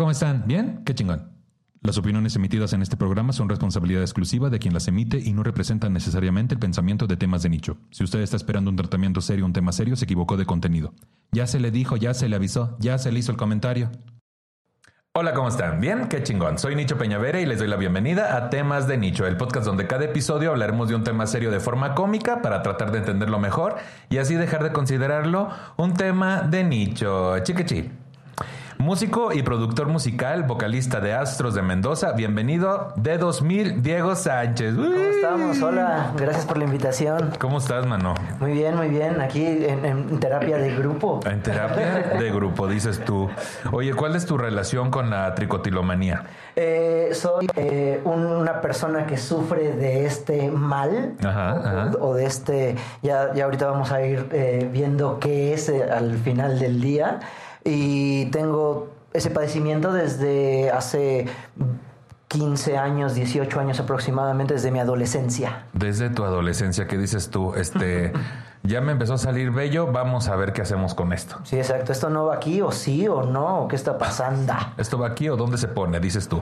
¿cómo están? ¿Bien? Qué chingón. Las opiniones emitidas en este programa son responsabilidad exclusiva de quien las emite y no representan necesariamente el pensamiento de temas de nicho. Si usted está esperando un tratamiento serio, un tema serio, se equivocó de contenido. Ya se le dijo, ya se le avisó, ya se le hizo el comentario. Hola, ¿cómo están? ¿Bien? Qué chingón. Soy Nicho Peñavera y les doy la bienvenida a Temas de Nicho, el podcast donde cada episodio hablaremos de un tema serio de forma cómica para tratar de entenderlo mejor y así dejar de considerarlo un tema de nicho. Chiquichi. Músico y productor musical, vocalista de Astros de Mendoza. Bienvenido de 2000, Diego Sánchez. ¿Cómo estamos? Hola, gracias por la invitación. ¿Cómo estás, mano? Muy bien, muy bien. Aquí en, terapia de grupo. En terapia de grupo, dices tú. Oye, ¿cuál es tu relación con la tricotilomanía? Eh, soy eh, una persona que sufre de este mal O, de este. Ya, ya ahorita vamos a ir eh, viendo qué es al final del día y tengo ese padecimiento desde hace 15 años, 18 años aproximadamente, desde mi adolescencia. Desde tu adolescencia, ¿qué dices tú? Este, ya me empezó a salir bello, vamos a ver qué hacemos con esto. Sí, exacto. ¿Esto no va aquí o sí o no? ¿Qué está pasando? ¿Esto va aquí o dónde se pone? Dices tú.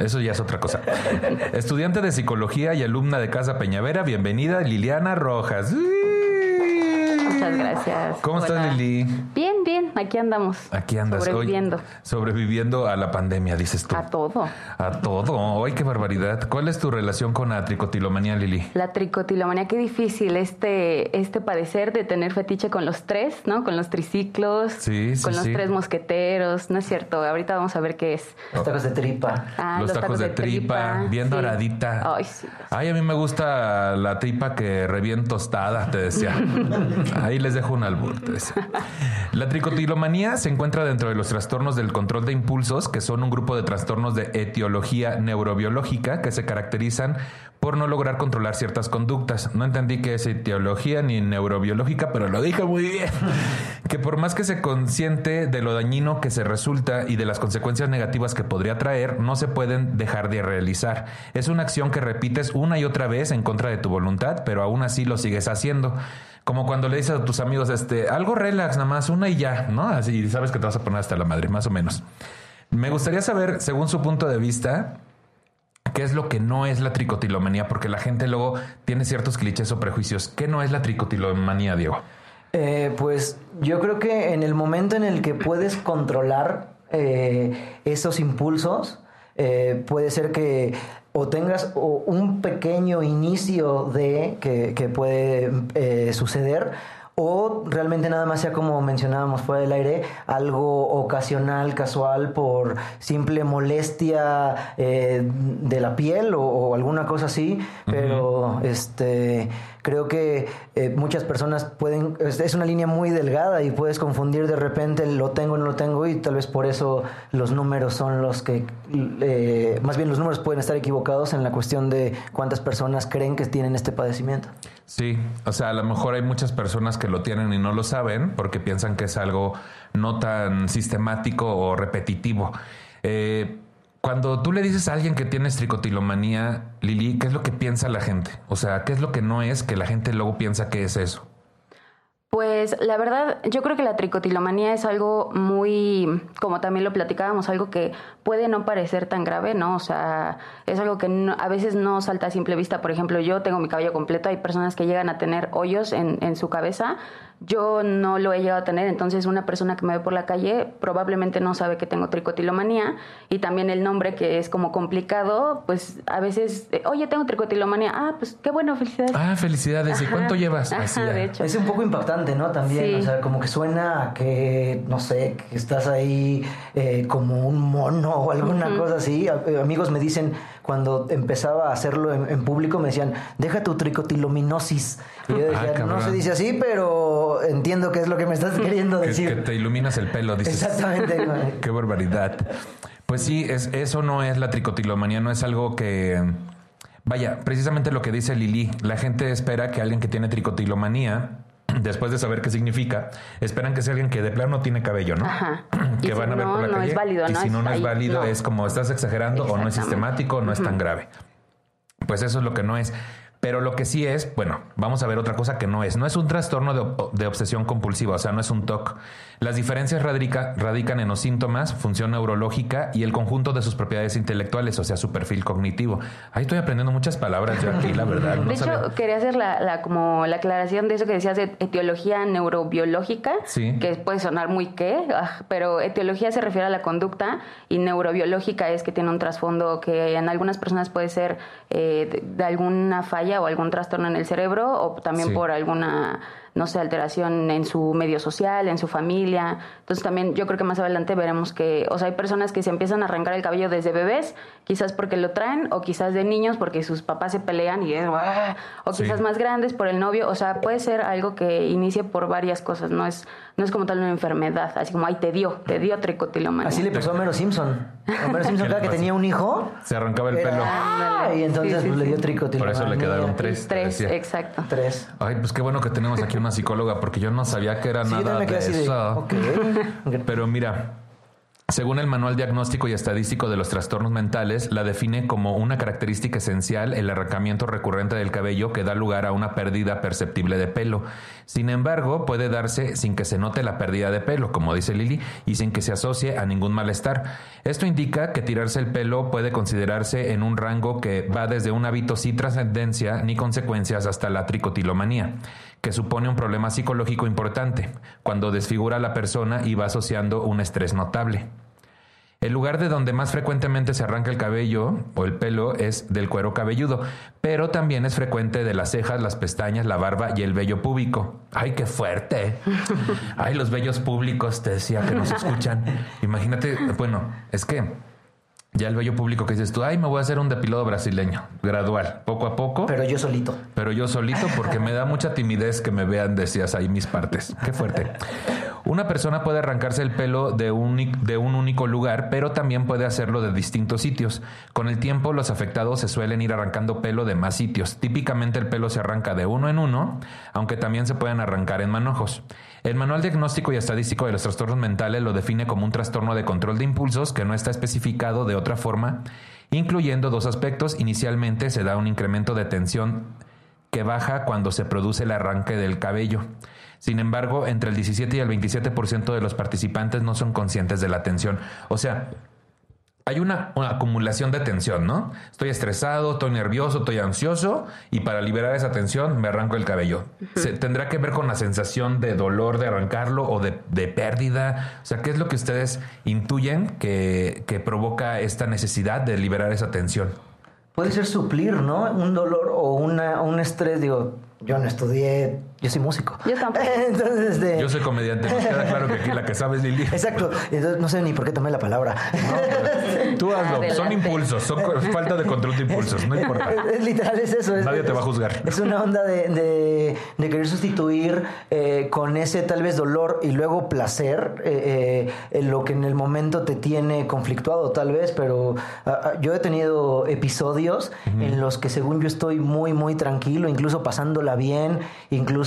Eso ya es otra cosa. Estudiante de psicología y alumna de Casa Peñavera, bienvenida Liliana Rojas. Muchas gracias. ¿Cómo estás, Lili? Bien, bien, aquí andamos. Aquí andas. Sobreviviendo. sobreviviendo a la pandemia, dices tú. A todo. A todo. ¡Ay, qué barbaridad! ¿Cuál es tu relación con la tricotilomanía, Lili? La tricotilomanía, qué difícil este, este padecer de tener fetiche con los tres, ¿no? Con los triciclos. Sí, sí, Con los tres mosqueteros. No es cierto. Ahorita vamos a ver qué es. Los tacos de tripa. Ah, los, tacos, de, tripa, bien doradita. Ay, sí. Ay, a mí me gusta la tripa que revienta tostada, te decía. Ahí les dejo un albur. La tricotilomanía se encuentra dentro de los trastornos del control de impulsos, que son un grupo de trastornos de etiología neurobiológica que se caracterizan por no lograr controlar ciertas conductas. No entendí qué es etiología ni neurobiológica, pero lo dije muy bien. Que por más que se consciente de lo dañino que se resulta y de las consecuencias negativas que podría traer, no se pueden dejar de realizar. Es una acción que repites una y otra vez en contra de tu voluntad, pero aún así lo sigues haciendo. Como cuando le dices a tus amigos, este, algo relax, nada más, una y ya, ¿no? Así sabes que te vas a poner hasta la madre, más o menos. Me gustaría saber, según su punto de vista, qué es lo que no es la tricotilomanía, porque la gente luego tiene ciertos clichés o prejuicios. ¿Qué no es la tricotilomanía, Diego? Eh, pues yo creo que en el momento en el que puedes controlar eh, esos impulsos, eh, puede ser que o tengas un pequeño inicio de que, puede eh, suceder o realmente nada más sea como mencionábamos fuera del aire, algo ocasional, casual, por simple molestia eh, de la piel o, alguna cosa así, pero este creo que eh, muchas personas pueden, es una línea muy delgada y puedes confundir de repente lo tengo, no lo tengo y tal vez por eso los números son los que, eh, más bien los números pueden estar equivocados en la cuestión de cuántas personas creen que tienen este padecimiento. Sí, o sea, a lo mejor hay muchas personas que lo tienen y no lo saben porque piensan que es algo no tan sistemático o repetitivo. Eh, cuando tú le dices a alguien que tiene tricotilomanía, Lili, ¿qué es lo que piensa la gente? O sea, ¿qué es lo que no es que la gente luego piensa que es eso? Pues la verdad, yo creo que la tricotilomanía es algo muy, como también lo platicábamos, algo que puede no parecer tan grave, ¿no? O sea, es algo que a veces no salta a simple vista. Por ejemplo, yo tengo mi cabello completo, hay personas que llegan a tener hoyos en, en su cabeza yo no lo he llegado a tener, entonces una persona que me ve por la calle probablemente no sabe que tengo tricotilomanía y también el nombre que es como complicado, pues a veces, eh, oye, tengo tricotilomanía, ah, pues qué bueno, felicidades. Ah, felicidades, ¿y cuánto llevas? de hecho. Es un poco impactante, ¿no? También, o sea, como que suena que, no sé, que estás ahí eh, como un mono o alguna cosa así. Eh, amigos me dicen, cuando empezaba a hacerlo en, público, me decían, deja tu tricotilominosis. Y yo decía, ah, no se dice así, pero entiendo qué es lo que me estás queriendo decir. Que, te iluminas el pelo, dices. Exactamente. qué barbaridad. Pues sí, es, eso no es la tricotilomanía, no es algo que... Vaya, precisamente lo que dice Lili, la gente espera que alguien que tiene tricotilomanía después de saber qué significa, esperan que sea alguien que de plano no tiene cabello, ¿no? Ajá. Que van a ver por la no calle. Es válido, y si no, no es válido, es como estás exagerando o no es sistemático o no es tan grave. Pues eso es lo que no es. Pero lo que sí es, bueno, vamos a ver otra cosa que no es. No es un trastorno de, de obsesión compulsiva, o sea, no es un TOC. Las diferencias radica, radican en los síntomas, función neurológica y el conjunto de sus propiedades intelectuales, o sea, su perfil cognitivo. Ahí estoy aprendiendo muchas palabras yo aquí, la verdad. de hecho, quería hacer la, la, como la aclaración de eso que decías de etiología neurobiológica, Sí. que puede sonar muy qué, ah, pero etiología se refiere a la conducta y neurobiológica es que tiene un trasfondo que en algunas personas puede ser eh, de, de alguna falla o algún trastorno en el cerebro o también Sí. por alguna no sé, alteración en su medio social, en su familia. Entonces también yo creo que más adelante veremos que, o sea, hay personas que se empiezan a arrancar el cabello desde bebés, quizás porque lo traen, o quizás de niños porque sus papás se pelean y es, "Ah", o Sí. quizás más grandes por el novio. O sea, puede ser algo que inicie por varias cosas, no es, no es como tal una enfermedad, así como, ay, te dio, te dio tricotilomanía. Así le pasó a Homero Simpson. Homero Simpson, ¿Qué le cada que tenía un hijo, Se arrancaba el era- pelo. ¡Ah! y entonces Sí, sí, pues, le dio tricotilomanía. Por eso le quedaron tres. Tres, decía. exacto. Tres. Ay, pues qué bueno que tenemos aquí una psicóloga, porque yo no sabía que era Sí, nada de eso. Pero mira, según el Manual Diagnóstico y Estadístico de los Trastornos Mentales, la define como una característica esencial el arrancamiento recurrente del cabello que da lugar a una pérdida perceptible de pelo. Sin embargo, puede darse sin que se note la pérdida de pelo, como dice Lili, y sin que se asocie a ningún malestar. Esto indica que tirarse el pelo puede considerarse en un rango que va desde un hábito sin trascendencia ni consecuencias hasta la tricotilomanía que supone un problema psicológico importante, cuando desfigura a la persona y va asociando un estrés notable. El lugar de donde más frecuentemente se arranca el cabello o el pelo es del cuero cabelludo, pero también es frecuente de las cejas, las pestañas, la barba y el vello púbico. ¡Ay, qué fuerte! ¡Ay, los vellos públicos! Te decía que nos escuchan. Imagínate, bueno, es que ya el vello público que dices tú, ay, me voy a hacer un depilado brasileño, gradual, poco a poco. Pero yo solito. Pero yo solito porque me da mucha timidez que me vean, decías ahí mis partes. Qué fuerte. Una persona puede arrancarse el pelo de un, de un único lugar, pero también puede hacerlo de distintos sitios. Con el tiempo, los afectados se suelen ir arrancando pelo de más sitios. Típicamente el pelo se arranca de uno en uno, aunque también se pueden arrancar en manojos. El Manual Diagnóstico y Estadístico de los Trastornos Mentales lo define como un trastorno de control de impulsos que no está especificado de otra forma, incluyendo dos aspectos. Inicialmente se da un incremento de tensión que baja cuando se produce el arranque del cabello. Sin embargo, entre el 17 y el 27% de los participantes no son conscientes de la tensión. O sea, hay una, una, acumulación de tensión, ¿no? Estoy estresado, estoy nervioso, estoy ansioso y para liberar esa tensión me arranco el cabello. Se, ¿Tendrá que ver con la sensación de dolor de arrancarlo o de, de pérdida? O sea, ¿qué es lo que ustedes intuyen que, que provoca esta necesidad de liberar esa tensión? Puede ser suplir, ¿no? Un dolor o una, un estrés, digo, yo no estudié, yo soy músico. Yo tampoco. Entonces, este... Yo soy comediante, nos queda claro que aquí la que sabe es Lili. Exacto, entonces no sé ni por qué tomé la palabra. Tú hazlo, Adelante. son impulsos, son falta de control de impulsos, no importa. Es, es literal, es eso. es- Nadie te va a juzgar. Es una onda de, de- de querer sustituir eh, con ese tal vez dolor y luego placer eh, eh, en lo que en el momento te tiene conflictuado tal vez, pero ah, yo he tenido episodios en los que según yo estoy muy, muy tranquilo, incluso pasándola bien, incluso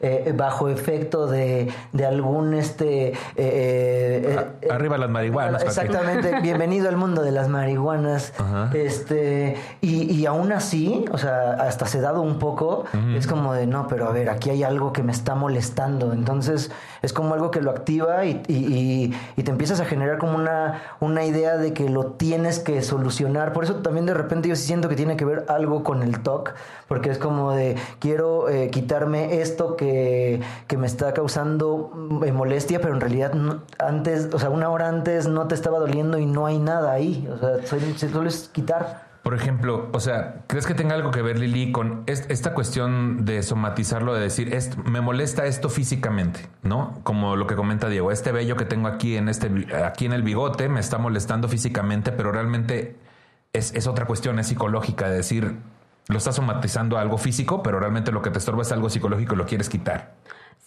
eh, bajo efecto de, de algún este... eh, eh, eh, arriba las marihuanas. Exactamente, bienvenido al mundo de las marihuanas. Ajá. Este, y, y aún así, o sea, hasta sedado un poco, es como de no, pero a ver, aquí hay algo que me está molestando. Entonces, es como algo que lo activa y, y- y- y te empiezas a generar como una, una idea de que lo tienes que solucionar. Por eso también de repente yo sí siento que tiene que ver algo con el TOC, porque es como de quiero eh, quitarme esto que, que me está causando mm, eh, molestia, pero en realidad antes, o sea, una hora antes no te estaba doliendo y no hay nada ahí. O sea, solo, solo es quitar. Por ejemplo, o sea, ¿crees que tenga algo que ver, Lili, con est- esta cuestión de somatizarlo, de decir, "Est- me molesta esto físicamente, ¿no? Como lo que comenta Diego, este vello que tengo aquí en, este, aquí en el bigote me está molestando físicamente, pero realmente es, es otra cuestión, es psicológica, de decir, lo estás somatizando a algo físico, pero realmente lo que te estorba es algo psicológico y lo quieres quitar.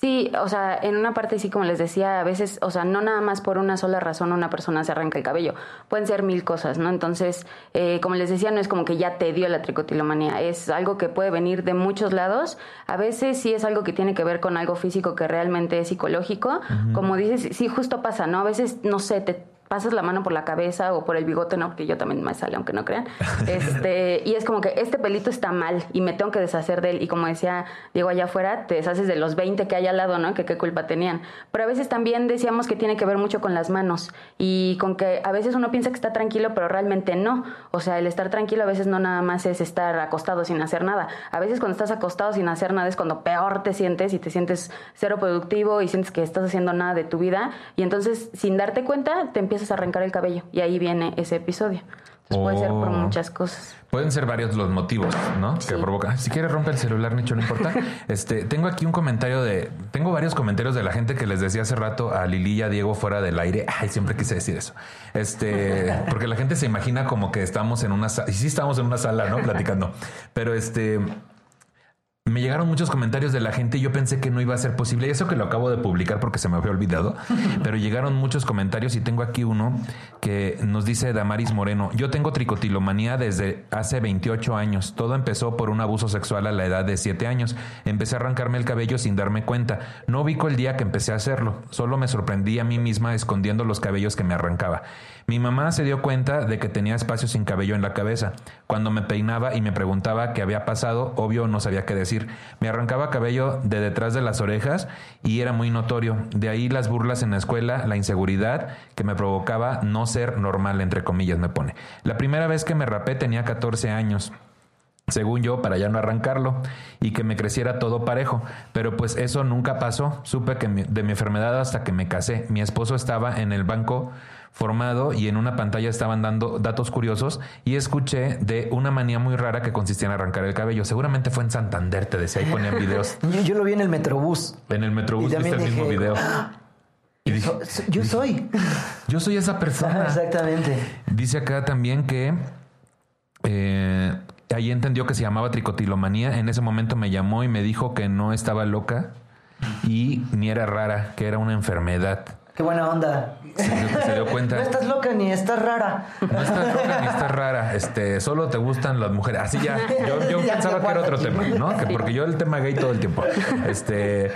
Sí, o sea, en una parte sí, como les decía, a veces, o sea, no nada más por una sola razón una persona se arranca el cabello, pueden ser mil cosas, ¿no? Entonces, eh, como les decía, no es como que ya te dio la tricotilomanía, es algo que puede venir de muchos lados, a veces sí es algo que tiene que ver con algo físico que realmente es psicológico, como dices, sí justo pasa, ¿no? A veces, no sé, te pasas la mano por la cabeza o por el bigote, no, porque yo también me sale, aunque no crean. Este, y es como que este pelito está mal y me tengo que deshacer de él. Y como decía Diego allá afuera, te deshaces de los 20 que hay al lado, ¿no? Que qué culpa tenían. Pero a veces también decíamos que tiene que ver mucho con las manos y con que a veces uno piensa que está tranquilo, pero realmente no. O sea, el estar tranquilo a veces no nada más es estar acostado sin hacer nada. A veces cuando estás acostado sin hacer nada es cuando peor te sientes y te sientes cero productivo y sientes que estás haciendo nada de tu vida. Y entonces, sin darte cuenta, te empiezas arrancar el cabello. Y ahí viene ese episodio. Entonces puede ser por Oh. muchas cosas. Pueden ser varios los motivos, ¿no? Que provocan. Si quieres rompe el celular, Nicho, no importa. Este, tengo aquí un comentario de, tengo varios comentarios de la gente que les decía hace rato a Lili y a Diego fuera del aire. Ay, siempre quise decir eso. Este, porque la gente se imagina como que estamos en una sala, y sí estamos en una sala, ¿no? Platicando. Pero este, me llegaron muchos comentarios de la gente y yo pensé que no iba a ser posible. Eso que lo acabo de publicar porque se me había olvidado. Pero llegaron muchos comentarios y tengo aquí uno que nos dice Damaris Moreno. Yo tengo tricotilomanía desde hace 28 años. Todo empezó por un abuso sexual a la edad de 7 años. Empecé a arrancarme el cabello sin darme cuenta. No ubico el día que empecé a hacerlo. Solo me sorprendí a mí misma escondiendo los cabellos que me arrancaba. Mi mamá se dio cuenta de que tenía espacio sin cabello en la cabeza. Cuando me peinaba y me preguntaba qué había pasado, obvio no sabía qué decir. Me arrancaba cabello de detrás de las orejas y era muy notorio. De ahí las burlas en la escuela, la inseguridad que me provocaba no ser normal, entre comillas, me pone. La primera vez que me rapé tenía 14 años según yo, para ya no arrancarlo y que me creciera todo parejo. Pero pues eso nunca pasó. Supe que mi- de mi enfermedad hasta que me casé. Mi esposo estaba en el banco formado y en una pantalla estaban dando datos curiosos y escuché de una manía muy rara que consistía en arrancar el cabello. Seguramente fue en Santander, te decía, ahí ponían videos. Yo, yo lo vi en el Metrobús. En el Metrobús Y viste el mismo video. Y dije, So- yo soy. yo soy esa persona. Exactamente. Dice acá también que eh, ahí entendió que se llamaba tricotilomanía. En ese momento me llamó y me dijo que no estaba loca y ni era rara, que era una enfermedad. Qué buena onda. Se dio, se dio cuenta. No estás loca ni estás rara. No estás loca ni estás rara, este, solo te gustan las mujeres. Así ya, yo, yo Ya pensaba que era otro tema. ¿no? Que porque yo el tema gay todo el tiempo. Este,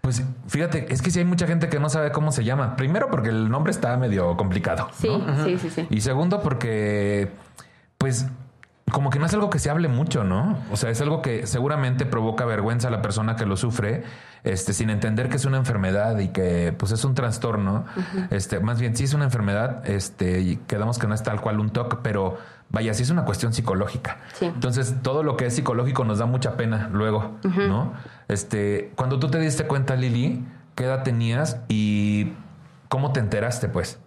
pues fíjate, es que sí hay mucha gente que no sabe cómo se llama. Primero porque el nombre está medio complicado. Sí, ¿no? sí, sí, sí. Y segundo, porque, pues, como que no es algo que se hable mucho, ¿no? O sea, es algo que seguramente provoca vergüenza a la persona que lo sufre, este, sin entender que es una enfermedad y que, pues, es un trastorno. Este, más bien, sí es una enfermedad, este, y quedamos que no es tal cual un TOC, pero vaya, sí es una cuestión psicológica. Sí. Entonces, todo lo que es psicológico nos da mucha pena luego, ¿no? Este, cuando tú te diste cuenta, Lili, ¿qué edad tenías y cómo te enteraste, pues?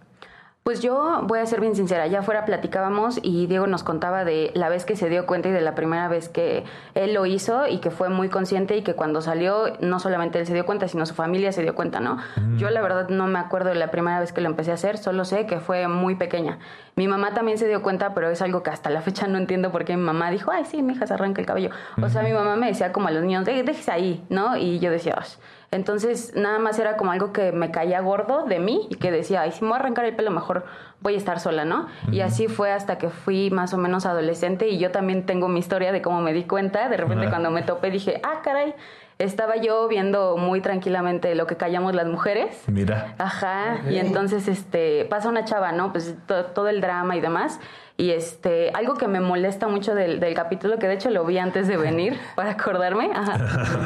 Pues yo voy a ser bien sincera, allá afuera platicábamos y Diego nos contaba de la vez que se dio cuenta y de la primera vez que él lo hizo y que fue muy consciente y que cuando salió no solamente él se dio cuenta, sino su familia se dio cuenta, ¿no? Yo la verdad no me acuerdo de la primera vez que lo empecé a hacer, solo sé que fue muy pequeña. Mi mamá también se dio cuenta, pero es algo que hasta la fecha no entiendo por qué mi mamá dijo, ay, sí, mi hija se arranca el cabello. O sea, mi mamá me decía como a los niños, "De- déjese ahí, ¿no? Y yo decía, "Ay". Entonces, nada más era como algo que me caía gordo de mí y que decía, ay, si me voy a arrancar el pelo, mejor voy a estar sola, ¿no? Y así fue hasta que fui más o menos adolescente y yo también tengo mi historia de cómo me di cuenta. De repente, cuando me topé, dije, ah, caray, estaba yo viendo muy tranquilamente lo que callamos las mujeres. Mira. Ajá, y entonces este pasa una chava, ¿no? Pues to- todo el drama y demás. Y este, algo que me molesta mucho del, del capítulo, que de hecho lo vi antes de venir para acordarme. Ajá.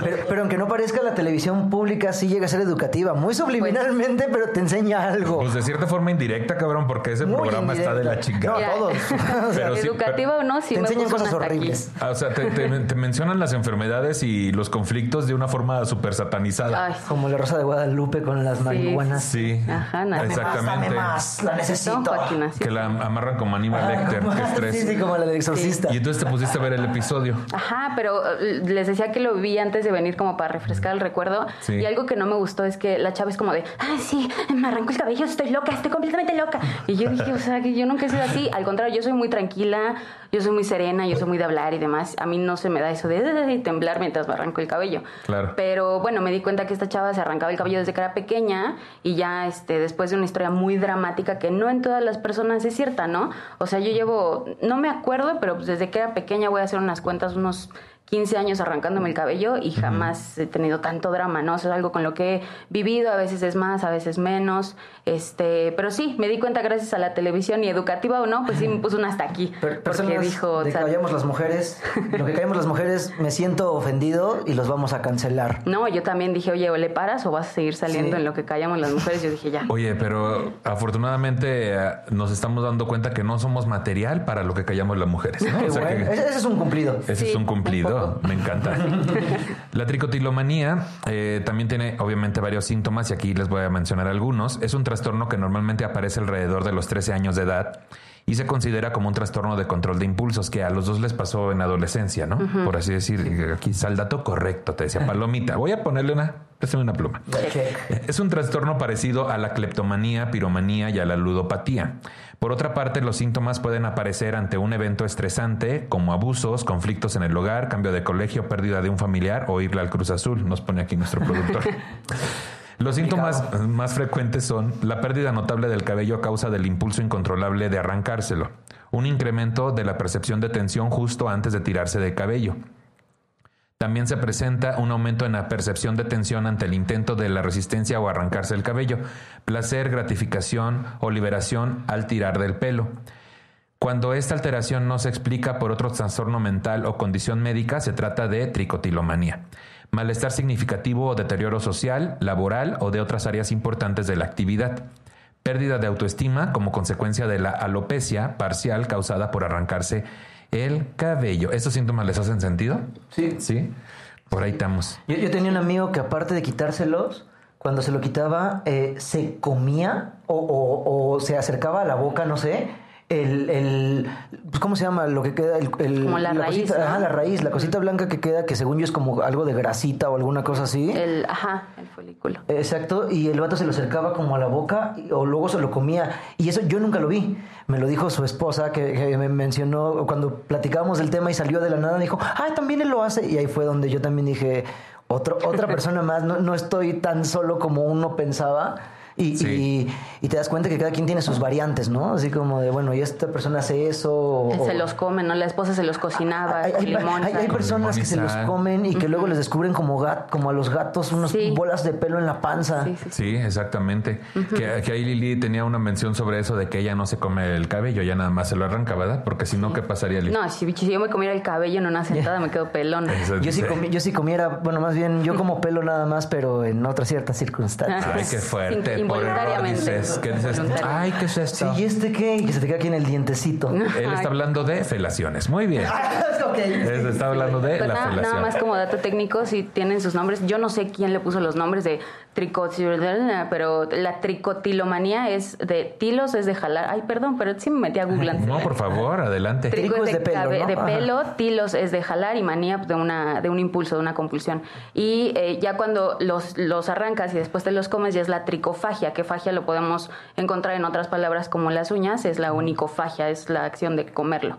Pero, pero aunque no parezca, la televisión pública sí llega a ser educativa. Muy subliminalmente, pero te enseña algo. Pues de cierta forma indirecta, cabrón, porque ese Muy programa está de la indirecta. chingada. No, todos. O sea, Pero sí, Educativa o no, sí te me enseñan cosas hasta aquí. horribles. Ah, O sea, te, te- te mencionan las enfermedades y los conflictos de una forma súper satanizada. Ay, Como la Rosa de Guadalupe con las marihuanas. Sí, Ajá, nada. Dame más, exactamente. dame más, la necesito. Joaquín. Que la amarran como Qué estrés. Sí, sí, como la del exorcista. Y entonces te pusiste a ver el episodio. Ajá, pero eh, les decía que lo vi antes de venir como para refrescar el recuerdo. Sí. Y algo que no me gustó es que la chava es como de, ah, sí, me arranco el cabello, estoy loca, estoy completamente loca. Y yo dije, o sea, que yo nunca he sido así. Al contrario, yo soy muy tranquila, yo soy muy serena, yo soy muy de hablar y demás. A mí no se me da eso de, de temblar mientras me arranco el cabello. Claro. Pero bueno, me di cuenta que esta chava se arrancaba el cabello desde que era pequeña y ya este, después de una historia muy dramática que no en todas las personas es cierta, ¿no? O sea, yo llevo, no me acuerdo, pero pues desde que era pequeña voy a hacer unas cuentas, unos 15 años arrancándome el cabello y jamás he tenido tanto drama, ¿no? O sea, es algo con lo que he vivido, a veces es más, a veces menos. Este, pero sí, me di cuenta gracias a la televisión y educativa o no, pues sí me puso una hasta aquí. Per- porque personas dijo, de que callamos las mujeres, lo que callamos las mujeres, me siento ofendido y los vamos a cancelar. no, yo también dije, oye, o le paras o vas a seguir saliendo Sí. en lo que callamos las mujeres. Yo dije, ya. Oye, pero afortunadamente eh, nos estamos dando cuenta que no somos material para lo que callamos las mujeres. ¿no? Qué O sea bueno. que- Ese, es un cumplido. Ese Sí, es un cumplido, me encanta. La tricotilomanía eh, también tiene obviamente varios síntomas y aquí les voy a mencionar algunos. Es un trastorno que normalmente aparece alrededor de los 13 años de edad y se considera como un trastorno de control de impulsos que a los dos les pasó en adolescencia, ¿no? Por así decir, aquí está el dato correcto, te decía Palomita. Voy a ponerle una, préstame una pluma. Check. Es un trastorno parecido a la cleptomanía, piromanía y a la ludopatía. Por otra parte, los síntomas pueden aparecer ante un evento estresante, como abusos, conflictos en el hogar, cambio de colegio, pérdida de un familiar o irle al Cruz Azul, nos pone aquí nuestro productor. Los síntomas más frecuentes son la pérdida notable del cabello a causa del impulso incontrolable de arrancárselo, un incremento de la percepción de tensión justo antes de tirarse de cabello, también se presenta un aumento en la percepción de tensión ante el intento de la resistencia o arrancarse el cabello, placer, gratificación o liberación al tirar del pelo. Cuando esta alteración no se explica por otro trastorno mental o condición médica, se trata de tricotilomanía. Malestar significativo o deterioro social, laboral o de otras áreas importantes de la actividad. Pérdida de autoestima como consecuencia de la alopecia parcial causada por arrancarse el cabello. ¿Estos síntomas les hacen sentido? Sí. Sí. Por ahí estamos. Yo, yo tenía un amigo que aparte de quitárselos, cuando se lo quitaba, eh, se comía o, o- o se acercaba a la boca, no sé, el, el pues, ¿cómo se llama? Lo que queda, el, el- Como la raíz, cosita, ¿no? ajá, la raíz, la cosita blanca que queda, que según yo es como algo de grasita o alguna cosa así. El, ajá, el folículo. Exacto, y el vato se lo acercaba como a la boca y- o luego se lo comía. Y eso yo nunca lo vi. Me lo dijo su esposa que, que me mencionó cuando platicábamos del tema y salió de la nada. Dijo, ah, también él lo hace. Y ahí fue donde yo también dije, otro, otra persona más, no, no estoy tan solo como uno pensaba. Y, Sí. y- y te das cuenta que cada quien tiene sus variantes, ¿no? Así como de, bueno, y esta persona hace eso. o- se los come, ¿no? La esposa se los cocinaba. hay, con hay- limón, hay- hay sal. personas que se los comen y que luego les descubren como, gat, como a los gatos unas Sí. bolas de pelo en la panza. Sí, sí, sí. Sí, exactamente. que, que ahí Lili tenía una mención sobre eso de que ella no se come el cabello, ya nada más se lo arranca, ¿verdad? Porque si no, ¿qué pasaría, Lili? No, si, si yo me comiera el cabello en una sentada me quedo pelón. Yo sí, dice. comi- yo sí comiera, bueno, más bien yo como pelo nada más, pero en otras ciertas circunstancias. Ay, qué fuerte. In- Por error involuntariamente. dices. ¿Qué dices? Involuntariamente. Ay, ¿qué es Sí, esto? ¿y este qué? Y que se te queda aquí en el dientecito. Él está hablando de felaciones. Muy bien. ok. Él está hablando de Pues la nada, nada felación. más como dato técnico, si tienen sus nombres, yo no sé quién le puso los nombres de tricotilomanía, pero la tricotilomanía es de tilos, es de jalar. Ay, perdón, pero sí me metí a Google antes. No, por favor, adelante. Trico Trico es de, de pelo, de pelo, tilos es de jalar y manía de una de un impulso, de una compulsión. Y eh, ya cuando los, los arrancas y después te los comes ya es la tricofagia, que fagia lo podemos encontrar en otras palabras como las uñas, es la unicofagia, es la acción de comerlo.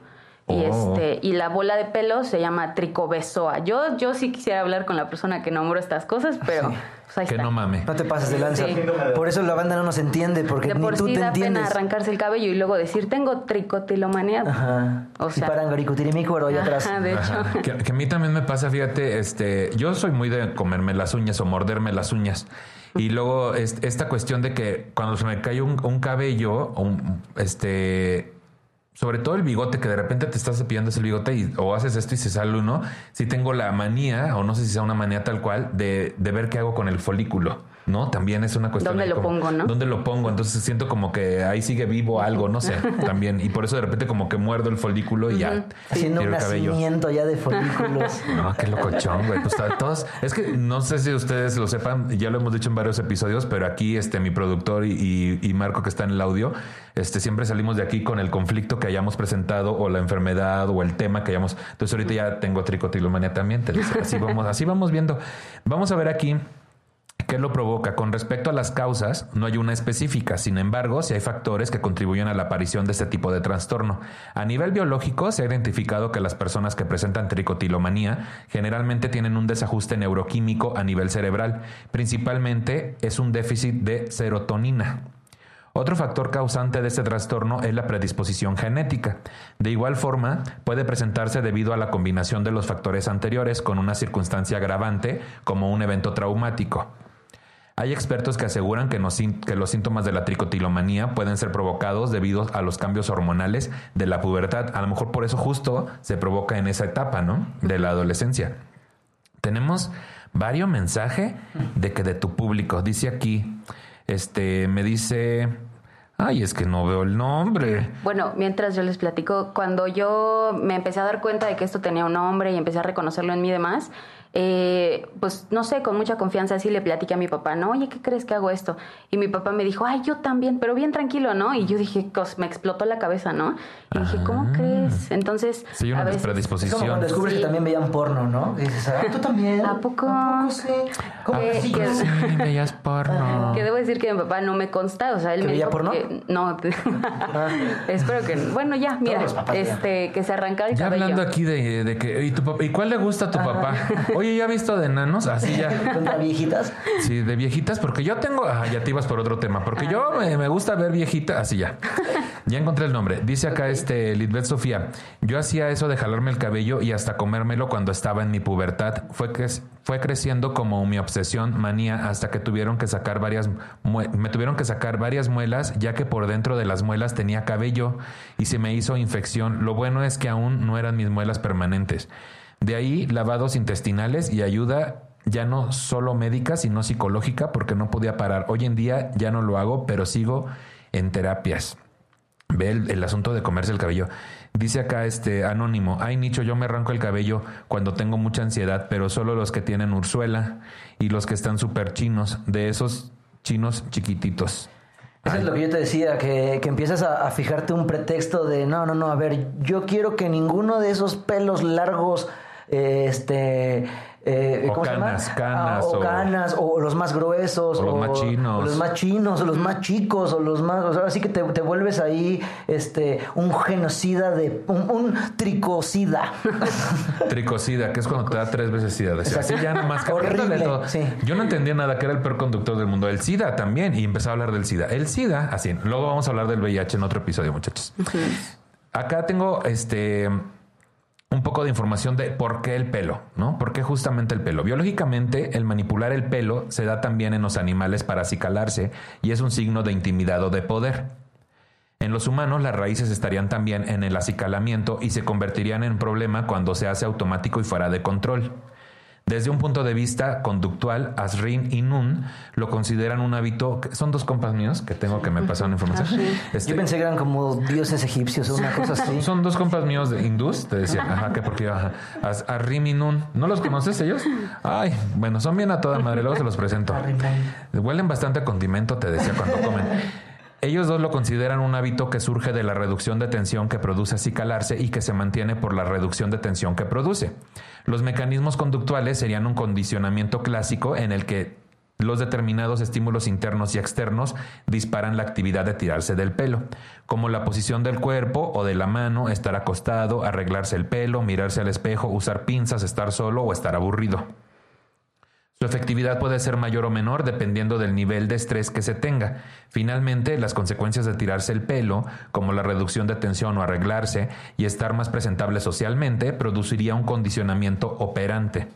Y, Oh. este, y la bola de pelo se llama tricobesoa. Yo, yo sí quisiera hablar con la persona que nombró estas cosas, pero pues ahí Que está. no mame. No te pases de lanza. Sí. Por eso la banda no nos entiende, porque de ni por tú sí te da entiendes. pena arrancarse el cabello y luego decir, tengo tricotilomanía. Ajá. O sea- y parangaricutirimícuaro allá atrás. Ajá, de hecho. Ajá. Que, que a mí también me pasa, fíjate, este, yo soy muy de comerme las uñas o morderme las uñas. Y luego es- esta cuestión de que cuando se me cae un, un cabello, un- este, sobre todo el bigote, que de repente te estás cepillando ese bigote y, o haces esto y se sale uno, sí tengo la manía, o no sé si sea una manía tal cual, de, de ver qué hago con el folículo. ¿No? También es una cuestión. ¿Dónde lo como, pongo, no? ¿Dónde lo pongo? Entonces siento como que ahí sigue vivo algo, no sé, también. Y por eso de repente como que muerdo el folículo y ya. Haciendo un nacimiento ya de folículos. No, qué locochón, güey. Pues a todos. Es que no sé si ustedes lo sepan, ya lo hemos dicho en varios episodios, pero aquí este mi productor y, y- y Marco que está en el audio, este siempre salimos de aquí con el conflicto que hayamos presentado o la enfermedad o el tema que hayamos. Entonces ahorita ya tengo tricotilomanía también. Te dice, así vamos, así vamos viendo. Vamos a ver aquí. ¿Qué lo provoca? Con respecto a las causas, no hay una específica. Sin embargo, sí hay factores que contribuyen a la aparición de este tipo de trastorno. A nivel biológico, se ha identificado que las personas que presentan tricotilomanía generalmente tienen un desajuste neuroquímico a nivel cerebral. Principalmente es un déficit de serotonina. Otro factor causante de este trastorno es la predisposición genética. De igual forma, puede presentarse debido a la combinación de los factores anteriores con una circunstancia agravante como un evento traumático. Hay expertos que aseguran que, que, los síntomas de la tricotilomanía pueden ser provocados debido a los cambios hormonales de la pubertad. A lo mejor por eso justo se provoca en esa etapa, ¿no? De la adolescencia. Tenemos varios mensajes de que de tu público. Dice aquí, este, me dice, ay, es que no veo el nombre. Bueno, mientras yo les platico, cuando yo me empecé a dar cuenta de que esto tenía un nombre y empecé a reconocerlo en mí y demás, eh, pues no sé, con mucha confianza así le platiqué a mi papá, ¿no? Oye, ¿qué crees que hago esto? Y mi papá me dijo, ay, yo también, pero bien tranquilo, ¿no? Y yo dije, me explotó la cabeza, ¿no? Y dije, ¿cómo ah. crees? Entonces. Sí, una a veces, predisposición. Es como descubres que también veían porno, ¿no? Y dices, ah, tú también. ¿A poco? ¿A poco sí? ¿Cómo sí, que, sí, veías porno. Que debo decir que mi papá no me consta, o sea, él me veía porno? no. Espero que. Bueno, ya, mira, este, que se arranca el ya cabello. hablando aquí de, de que. ¿y, tu papá, ¿Y cuál le gusta a tu papá? Oye, ¿ya visto de enanos? Así ya. ¿Contra viejitas? Sí, de viejitas, porque yo tengo. Ah, ya te ibas por otro tema. Porque yo me, me gusta ver viejitas. Así ya. Ya encontré el nombre. Dice acá este Lidbeth Sofía. Yo hacía eso de jalarme el cabello y hasta comérmelo cuando estaba en mi pubertad. Fue que fue creciendo como mi obsesión, manía, hasta que tuvieron que sacar varias me tuvieron que sacar varias muelas, ya que por dentro de las muelas tenía cabello y se me hizo infección. Lo bueno es que aún no eran mis muelas permanentes. De ahí lavados intestinales y ayuda ya no solo médica, sino psicológica, porque no podía parar. Hoy en día ya no lo hago, pero sigo en terapias. Ve el, asunto de comerse el cabello. Dice acá este anónimo, ay Nicho, yo me arranco el cabello cuando tengo mucha ansiedad, pero solo los que tienen ursuela y los que están súper chinos, de esos chinos chiquititos. Eso es lo que yo te decía, que, que empiezas a, a, fijarte un pretexto de, no, no, no, a ver, yo quiero que ninguno de esos pelos largos, este eh, o canas, canas, ah, o, canas, o los más gruesos, o los más chinos, o los más chinos, o los más chicos, o los más, o sea, así que te, te, vuelves ahí, este, un genocida de, un, tricocida, tricocida, que es cuando te da tres veces sida, así ya más horrible, Yo no entendía nada que era el peor conductor del mundo, el SIDA también, y empecé a hablar del SIDA, el SIDA, así, luego vamos a hablar del VIH en otro episodio, muchachos. Acá tengo, este un poco de información de por qué el pelo, ¿no? ¿Por qué justamente el pelo? Biológicamente, el manipular el pelo se da también en los animales para acicalarse y es un signo de intimidad o de poder. En los humanos, las raíces estarían también en el acicalamiento y se convertirían en problema cuando se hace automático y fuera de control. Desde un punto de vista conductual, Asrin y Nun lo consideran un hábito. Son dos compas míos que tengo que me pasaron información. Este, Yo pensé que eran como dioses egipcios o una cosa así. Son dos compas míos de hindús. Te decía, ajá, que porque ajá. Asrin y Nun. ¿No los conoces ellos? Ay, bueno, son bien a toda madre. Luego se los presento. Huelen bastante a condimento, te decía cuando comen. Ellos dos lo consideran un hábito que surge de la reducción de tensión que produce acicalarse y que se mantiene por la reducción de tensión que produce. Los mecanismos conductuales serían un condicionamiento clásico en el que los determinados estímulos internos y externos disparan la actividad de tirarse del pelo, como la posición del cuerpo o de la mano, estar acostado, arreglarse el pelo, mirarse al espejo, usar pinzas, estar solo o estar aburrido. Su efectividad puede ser mayor o menor dependiendo del nivel de estrés que se tenga. Finalmente, las consecuencias de tirarse el pelo, como la reducción de tensión o arreglarse y estar más presentable socialmente, produciría un condicionamiento operante.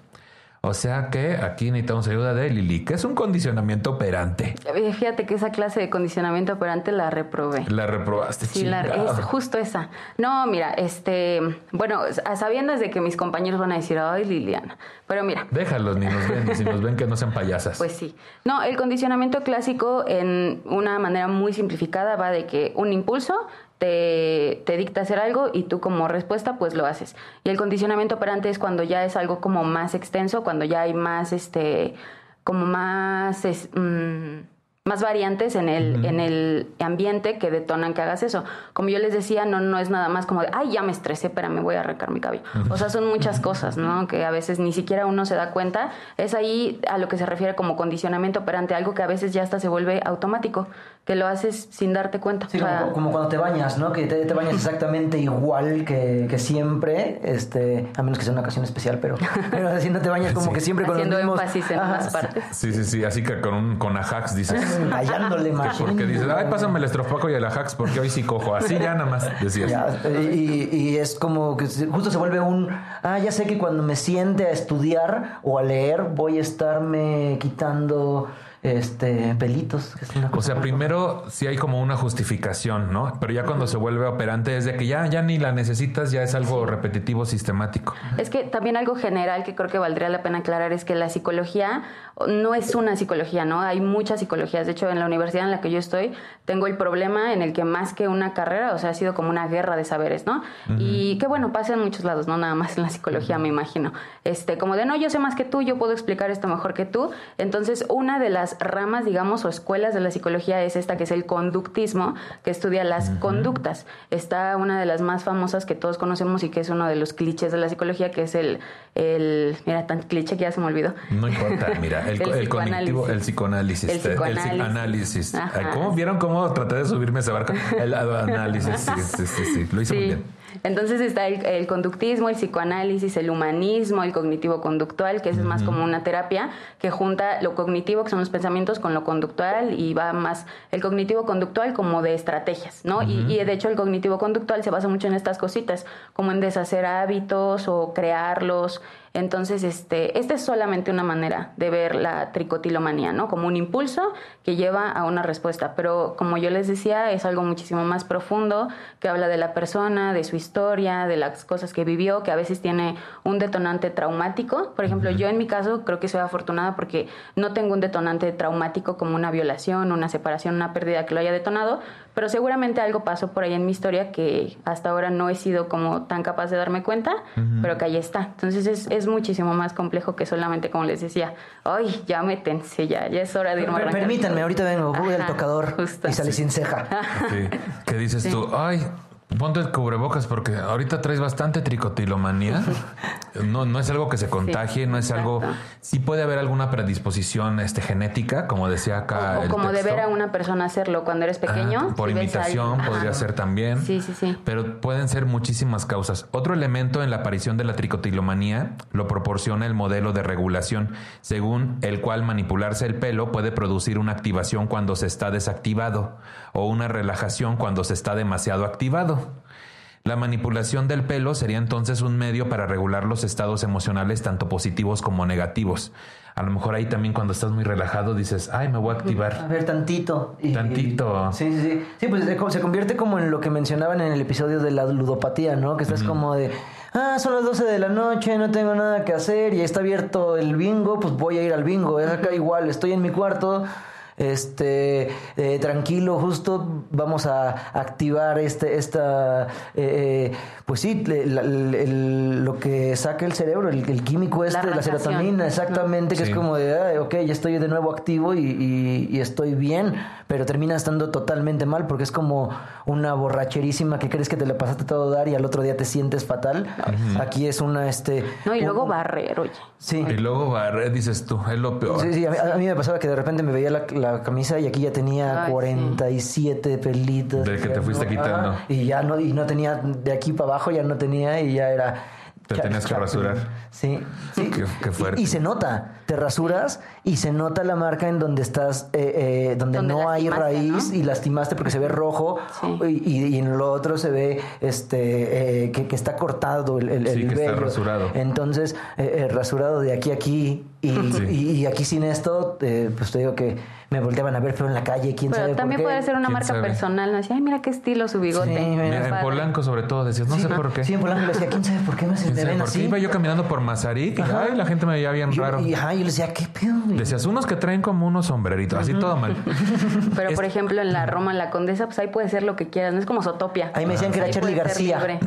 O sea que aquí necesitamos ayuda de Lili, que es un condicionamiento operante. Fíjate que esa clase de condicionamiento operante la reprobé. La reprobaste, Sí, la, es justo esa. No, mira, este, bueno, a sabiendas de que mis compañeros van a decir, ay, Liliana, pero mira. Déjalos, ni nos ven, si nos ven que no sean payasas. Pues sí. No, el condicionamiento clásico, en una manera muy simplificada, va de que un impulso te, te, dicta hacer algo y tú como respuesta pues lo haces. Y el condicionamiento operante es cuando ya es algo como más extenso, cuando ya hay más, este, como más... Mm, más variantes en el, en el ambiente que detonan que hagas eso. Como yo les decía, no, no es nada más como de, ay, ya me estresé, pero me voy a arrancar mi cabello. O sea, son muchas cosas, ¿no? Que a veces ni siquiera uno se da cuenta. Es ahí a lo que se refiere como condicionamiento operante, algo que a veces ya hasta se vuelve automático, que lo haces sin darte cuenta. Sí, como, cuando te bañas, ¿no? Que te, bañas exactamente igual que, que, siempre, este, a menos que sea una ocasión especial, pero, pero así no te bañas como que siempre con Haciendo énfasis en unas partes. Sí, sí, sí, así que con, un, con Ajax dices... tallándole más. Porque dices, ay, pásame el estropaco y el ajax porque hoy sí cojo. Así ya nada más decías. Ya, y, y es como que justo se vuelve un, ah, ya sé que cuando me siente a estudiar o a leer voy a estarme quitando este pelitos. que es una O sea, primero sí hay como una justificación, ¿no? Pero ya cuando se vuelve operante es de que ya, ya ni la necesitas, ya es algo repetitivo, sistemático. Es que también algo general que creo que valdría la pena aclarar es que la psicología no es una psicología, ¿no? Hay muchas psicologías. De hecho, en la universidad en la que yo estoy, tengo el problema en el que más que una carrera, o sea, ha sido como una guerra de saberes, ¿no? Y que bueno, pasa en muchos lados, no nada más en la psicología, me imagino. Este, como de no, yo sé más que tú, yo puedo explicar esto mejor que tú. Entonces, una de las ramas, digamos, o escuelas de la psicología es esta que es el conductismo, que estudia las conductas. Está una de las más famosas que todos conocemos y que es uno de los clichés de la psicología, que es el, el mira, tan cliché que ya se me olvidó. No importa, mira, el, El el cognitivo, psicoanálisis. el psicoanálisis. El psicoanálisis. psicoanálisis. Ajá. ¿Cómo vieron cómo traté de subirme a esa barca? El análisis, sí, sí, sí, sí, lo hice muy bien. Entonces está el, el conductismo, el psicoanálisis, el humanismo, el cognitivo conductual, que es más como una terapia que junta lo cognitivo, que son los pensamientos, con lo conductual y va más el cognitivo conductual como de estrategias, ¿no? y, y de hecho el cognitivo conductual se basa mucho en estas cositas, como en deshacer hábitos o crearlos. Entonces, este, esta es solamente una manera de ver la tricotilomanía, ¿no? Como un impulso que lleva a una respuesta. Pero como yo les decía, es algo muchísimo más profundo que habla de la persona, de su historia, de las cosas que vivió, que a veces tiene un detonante traumático. Por ejemplo, yo en mi caso creo que soy afortunada porque no tengo un detonante traumático como una violación, una separación, una pérdida que lo haya detonado, pero seguramente algo pasó por ahí en mi historia que hasta ahora no he sido como tan capaz de darme cuenta, pero que ahí está. Entonces es, es muchísimo más complejo que solamente, como les decía, ay, ya métense, ya, ya es hora de irme arrancando". Permítanme, ahorita vengo, voy al tocador justo. y salí sin ceja. Sí. Que dices tú, ay, ponte el cubrebocas porque ahorita traes bastante tricotilomanía. No, no es algo que se contagie, no es algo. Sí puede haber alguna predisposición este, genética, como decía acá. O, o el como de texto. ver a una persona hacerlo cuando eres pequeño. Ah, por si imitación podría ser también. Sí, sí, sí. Pero pueden ser muchísimas causas. Otro elemento en la aparición de la tricotilomanía lo proporciona el modelo de regulación, según el cual manipularse el pelo puede producir una activación cuando se está desactivado o una relajación cuando se está demasiado activado. La manipulación del pelo sería entonces un medio para regular los estados emocionales tanto positivos como negativos. A lo mejor ahí también cuando estás muy relajado dices, ay, me voy a A activar. ver, tantito. Tantito. Sí, sí, sí. Sí, pues se- se convierte como en lo que mencionaban en el episodio de la ludopatía, ¿no? Que estás como de, ah, son las 12 de la noche, no tengo nada que hacer y está abierto el bingo, pues voy a ir al bingo. Es acá igual, estoy en mi cuarto. Este, eh, tranquilo, justo vamos a activar este, esta, eh, eh, pues sí, le- la- el- el- lo que saca el cerebro, el, el químico este, la, relajación. serotonina, exactamente, que Sí. es como de, "Ay, ok, ya estoy de nuevo activo y, y- y estoy bien, pero termina estando totalmente mal porque es como una borracherísima que crees que te la pasaste todo dar y al otro día te sientes fatal. Aquí es una, este... No, y un- luego barrer, oye. Sí. Y luego barrer, dices tú, es lo peor. Sí, sí, a mí, a mí me pasaba que de repente me veía la, la camisa y aquí ya tenía Ay, sí. 47 pelitos. Del que te fuiste quitando. Ajá, y ya no, y no tenía, de aquí para abajo ya no tenía y ya era... Te tenías que rasurar. Sí, sí. Qué- qué fuerte. Y, y se nota, te rasuras y se nota la marca en donde estás, eh, eh, donde, Donde no hay raíz ¿no? y lastimaste porque se ve rojo Sí. y, y- y en lo otro se ve este eh, que, que está cortado el, el, Sí, el que está rasurado. Entonces, eh, eh, rasurado de aquí a aquí y, y- y aquí sin esto, eh, pues te digo que me volteaban a ver feo en la calle, quién sabe Pero por también qué. puede ser una ¿Quién marca sabe? personal, ¿no? Decía, ay, mira qué estilo su bigote. Sí, mira, Mira, en. Polanco sobre todo decías, no sé por qué. Sí, en Polanco le decía, quién sabe por qué me, ¿Quién me sabe ven así. Iba yo caminando por Mazarik y ay, la gente me veía bien yo- raro. Y, ajá, yo le decía, ¿qué pedo? güey?" Decías, unos que traen como unos sombreritos, así todo mal. Pero, Es- por ejemplo, en la Roma, en la Condesa, pues ahí puede ser lo que quieras. No es como Sotopia. Ahí me decían que era Charlie García.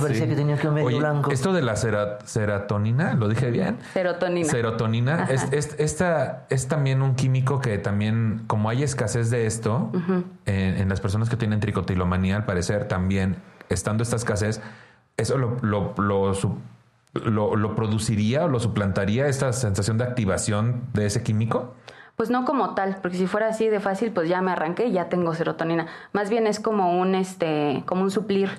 parecía que tenía que medio blanco. esto de la serotonina, ¿lo dije bien? Serotonina. Serotonina es, es- esta, es también un químico que también, como hay escasez de esto, en, en las personas que tienen tricotilomanía, al parecer también, estando esta escasez, eso lo, lo, lo, lo- lo produciría o lo suplantaría esta sensación de activación de ese químico. Pues no como tal, porque si fuera así de fácil, pues ya me arranqué y ya tengo serotonina. Más bien es como un este, como un suplir.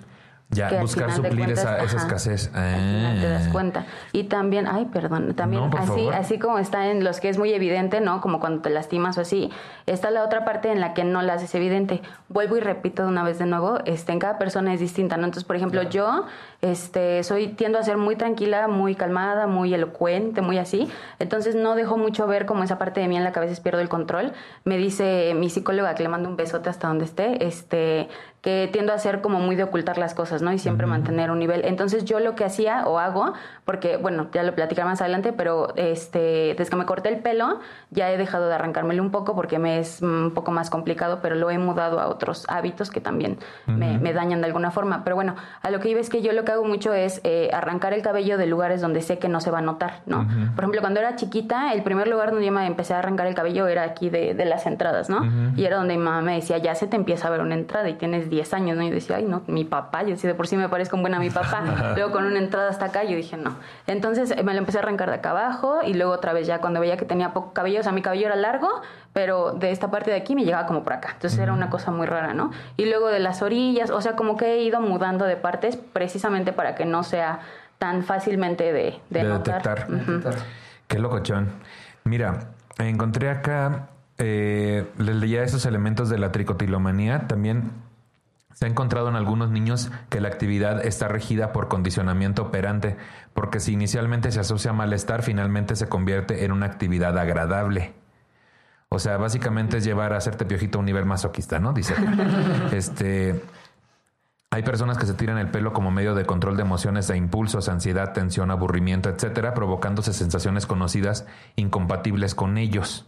Ya, que buscar suplir cuentas, esa, esa ajá, escasez. al final te das Ah. cuenta. Y también, ay, perdón, también No, así, favor. así como está en los que es muy evidente, ¿no? Como cuando te lastimas o así, está la otra parte en la que no la haces evidente. Vuelvo y repito de una vez de nuevo, este, en cada persona es distinta, ¿no? Entonces, por ejemplo, yo, este, soy, tiendo a ser muy tranquila, muy calmada, muy elocuente, muy así. Entonces no dejo mucho ver como esa parte de mí en la que a veces pierdo el control. Me dice mi psicóloga, que le mando un besote hasta donde esté, este, que tiendo a ser como muy de ocultar las cosas, ¿no? Y siempre mantener un nivel. Entonces yo lo que hacía o hago, porque bueno, ya lo platicaré más adelante, pero este, desde que me corté el pelo, ya he dejado de arrancármelo un poco porque me es mm, un poco más complicado, pero lo he mudado a otros hábitos que también me, me dañan de alguna forma. Pero bueno, a lo que iba es que yo lo que hago mucho es eh, arrancar el cabello de lugares donde sé que no se va a notar, ¿no? Por ejemplo, cuando era chiquita, el primer lugar donde yo me empecé a arrancar el cabello era aquí de, de las entradas, ¿no? Y era donde mi mamá me decía, ya se te empieza a ver una entrada y tienes 10 años, ¿no? Y decía, ay, no, mi papá, yo sí de por sí me parezco buena a mi papá. luego con una entrada hasta acá, yo dije, no. Entonces eh, me lo empecé a arrancar de acá abajo y luego otra vez ya cuando veía que tenía poco cabello, o sea, mi cabello era largo, pero de esta parte de aquí me llegaba como por acá. Entonces era una cosa muy rara, ¿no? Y luego de las orillas, o sea, como que he ido mudando de partes precisamente para que no sea tan fácilmente de, de, De detectar. Ujú. Qué locochón. Mira, encontré acá, eh, les leía esos elementos de la tricotilomanía. También se ha encontrado en algunos niños que la actividad está regida por condicionamiento operante, porque si inicialmente se asocia a malestar, finalmente se convierte en una actividad agradable. O sea, básicamente es llevar a hacerte piojito a un nivel masoquista, ¿no? Dice. este. Hay personas que se tiran el pelo como medio de control de emociones e impulsos, ansiedad, tensión, aburrimiento, etcétera, provocándose sensaciones conocidas incompatibles con ellos.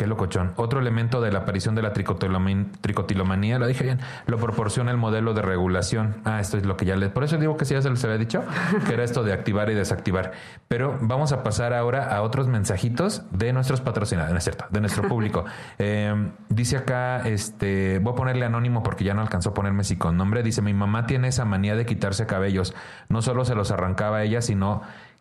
Qué locochón. Otro elemento de la aparición de la tricotiloman- tricotilomanía, lo dije bien, lo proporciona el modelo de regulación. Ah, esto es lo que ya les... Por eso digo que sí, ya se les había dicho, que era esto de activar y desactivar. Pero vamos a pasar ahora a otros mensajitos de nuestros patrocinadores, ¿no es cierto? De nuestro público. Eh, dice acá, este, voy a ponerle anónimo porque ya no alcanzó a ponerme si con nombre. Dice, mi mamá tiene esa manía de quitarse cabellos. No solo se los arrancaba ella, sino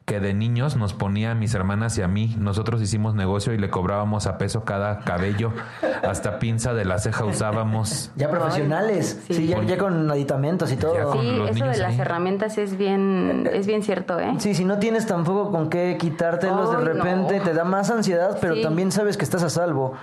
que de niños nos ponía a mis hermanas y a mí. Nosotros hicimos negocio y le cobrábamos a peso cada cabello. Hasta pinza de la ceja usábamos. Ya profesionales, sí. sí, ya, ya con aditamentos y todo. Sí, eso de las herramientas es bien, es bien cierto, ¿eh? Sí, si no tienes tampoco con qué quitártelos de repente, no. te da más ansiedad, pero Sí. también sabes que estás a salvo.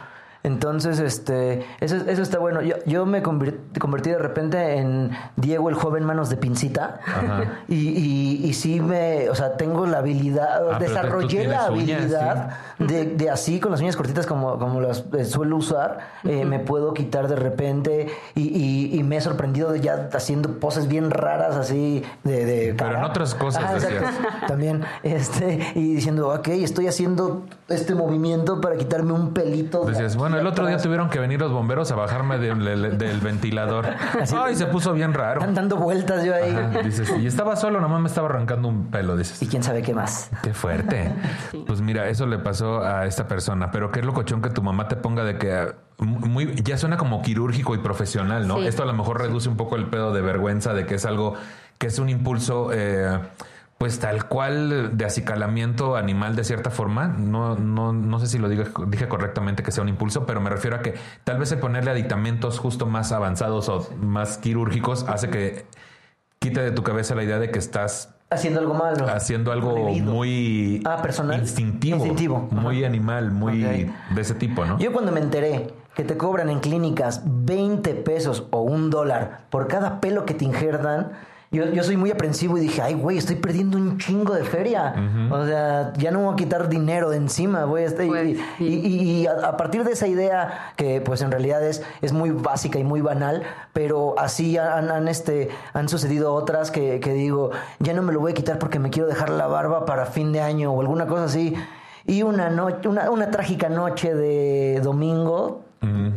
Entonces, este, eso, eso está bueno. Yo, yo me convertí de repente en Diego el joven manos de pincita. Ajá. Y, y, y sí me, o sea, tengo la habilidad, Ah, desarrollé la uñas, habilidad de, de así, con las uñas cortitas como, como las eh, suelo usar, eh, me puedo quitar de repente y, y- y me he sorprendido de ya haciendo poses bien raras así de... de Pero en otras cosas exacto. decías. También, este, y diciendo, ok, estoy haciendo este movimiento para quitarme un pelito. de Decías, bueno, el otro día atrás". tuvieron que venir los bomberos a bajarme del, del- del ventilador. Ay, se puso bien raro. Están dando vueltas yo ahí. Ajá, dices, y estaba solo, nomás me estaba arrancando un pelo, dices. Y quién sabe qué más. Qué fuerte. Pues mira, eso le pasó a esta persona, pero qué locochón que tu mamá te ponga de que ah, muy ya suena como quirúrgico y profesional, ¿no? Sí. Esto a lo mejor reduce un poco el pedo de vergüenza de que es algo que es un impulso eh, pues tal cual de acicalamiento animal de cierta forma. No, no, no sé si lo digo, dije correctamente que sea un impulso, pero me refiero a que tal vez el ponerle aditamentos justo más avanzados o más quirúrgicos hace que quite de tu cabeza la idea de que estás Haciendo algo malo. haciendo algo muy Ah, personal. instintivo, Instintivo. muy Ajá. animal, muy de ese tipo, ¿no? Yo cuando me enteré que te cobran en clínicas 20 pesos o un dólar por cada pelo que te injertan, yo, yo soy muy aprensivo y dije, ay, güey, estoy perdiendo un chingo de feria. O sea, ya no voy a quitar dinero de encima, voy a estar... y- Pues, y, sí. y- y a, a partir de esa idea, que pues en realidad es, es muy básica y muy banal, pero así han, han, este, han sucedido otras que, que digo, ya no me lo voy a quitar porque me quiero dejar la barba para fin de año o alguna cosa así. Y una, noche, una, una trágica noche de domingo,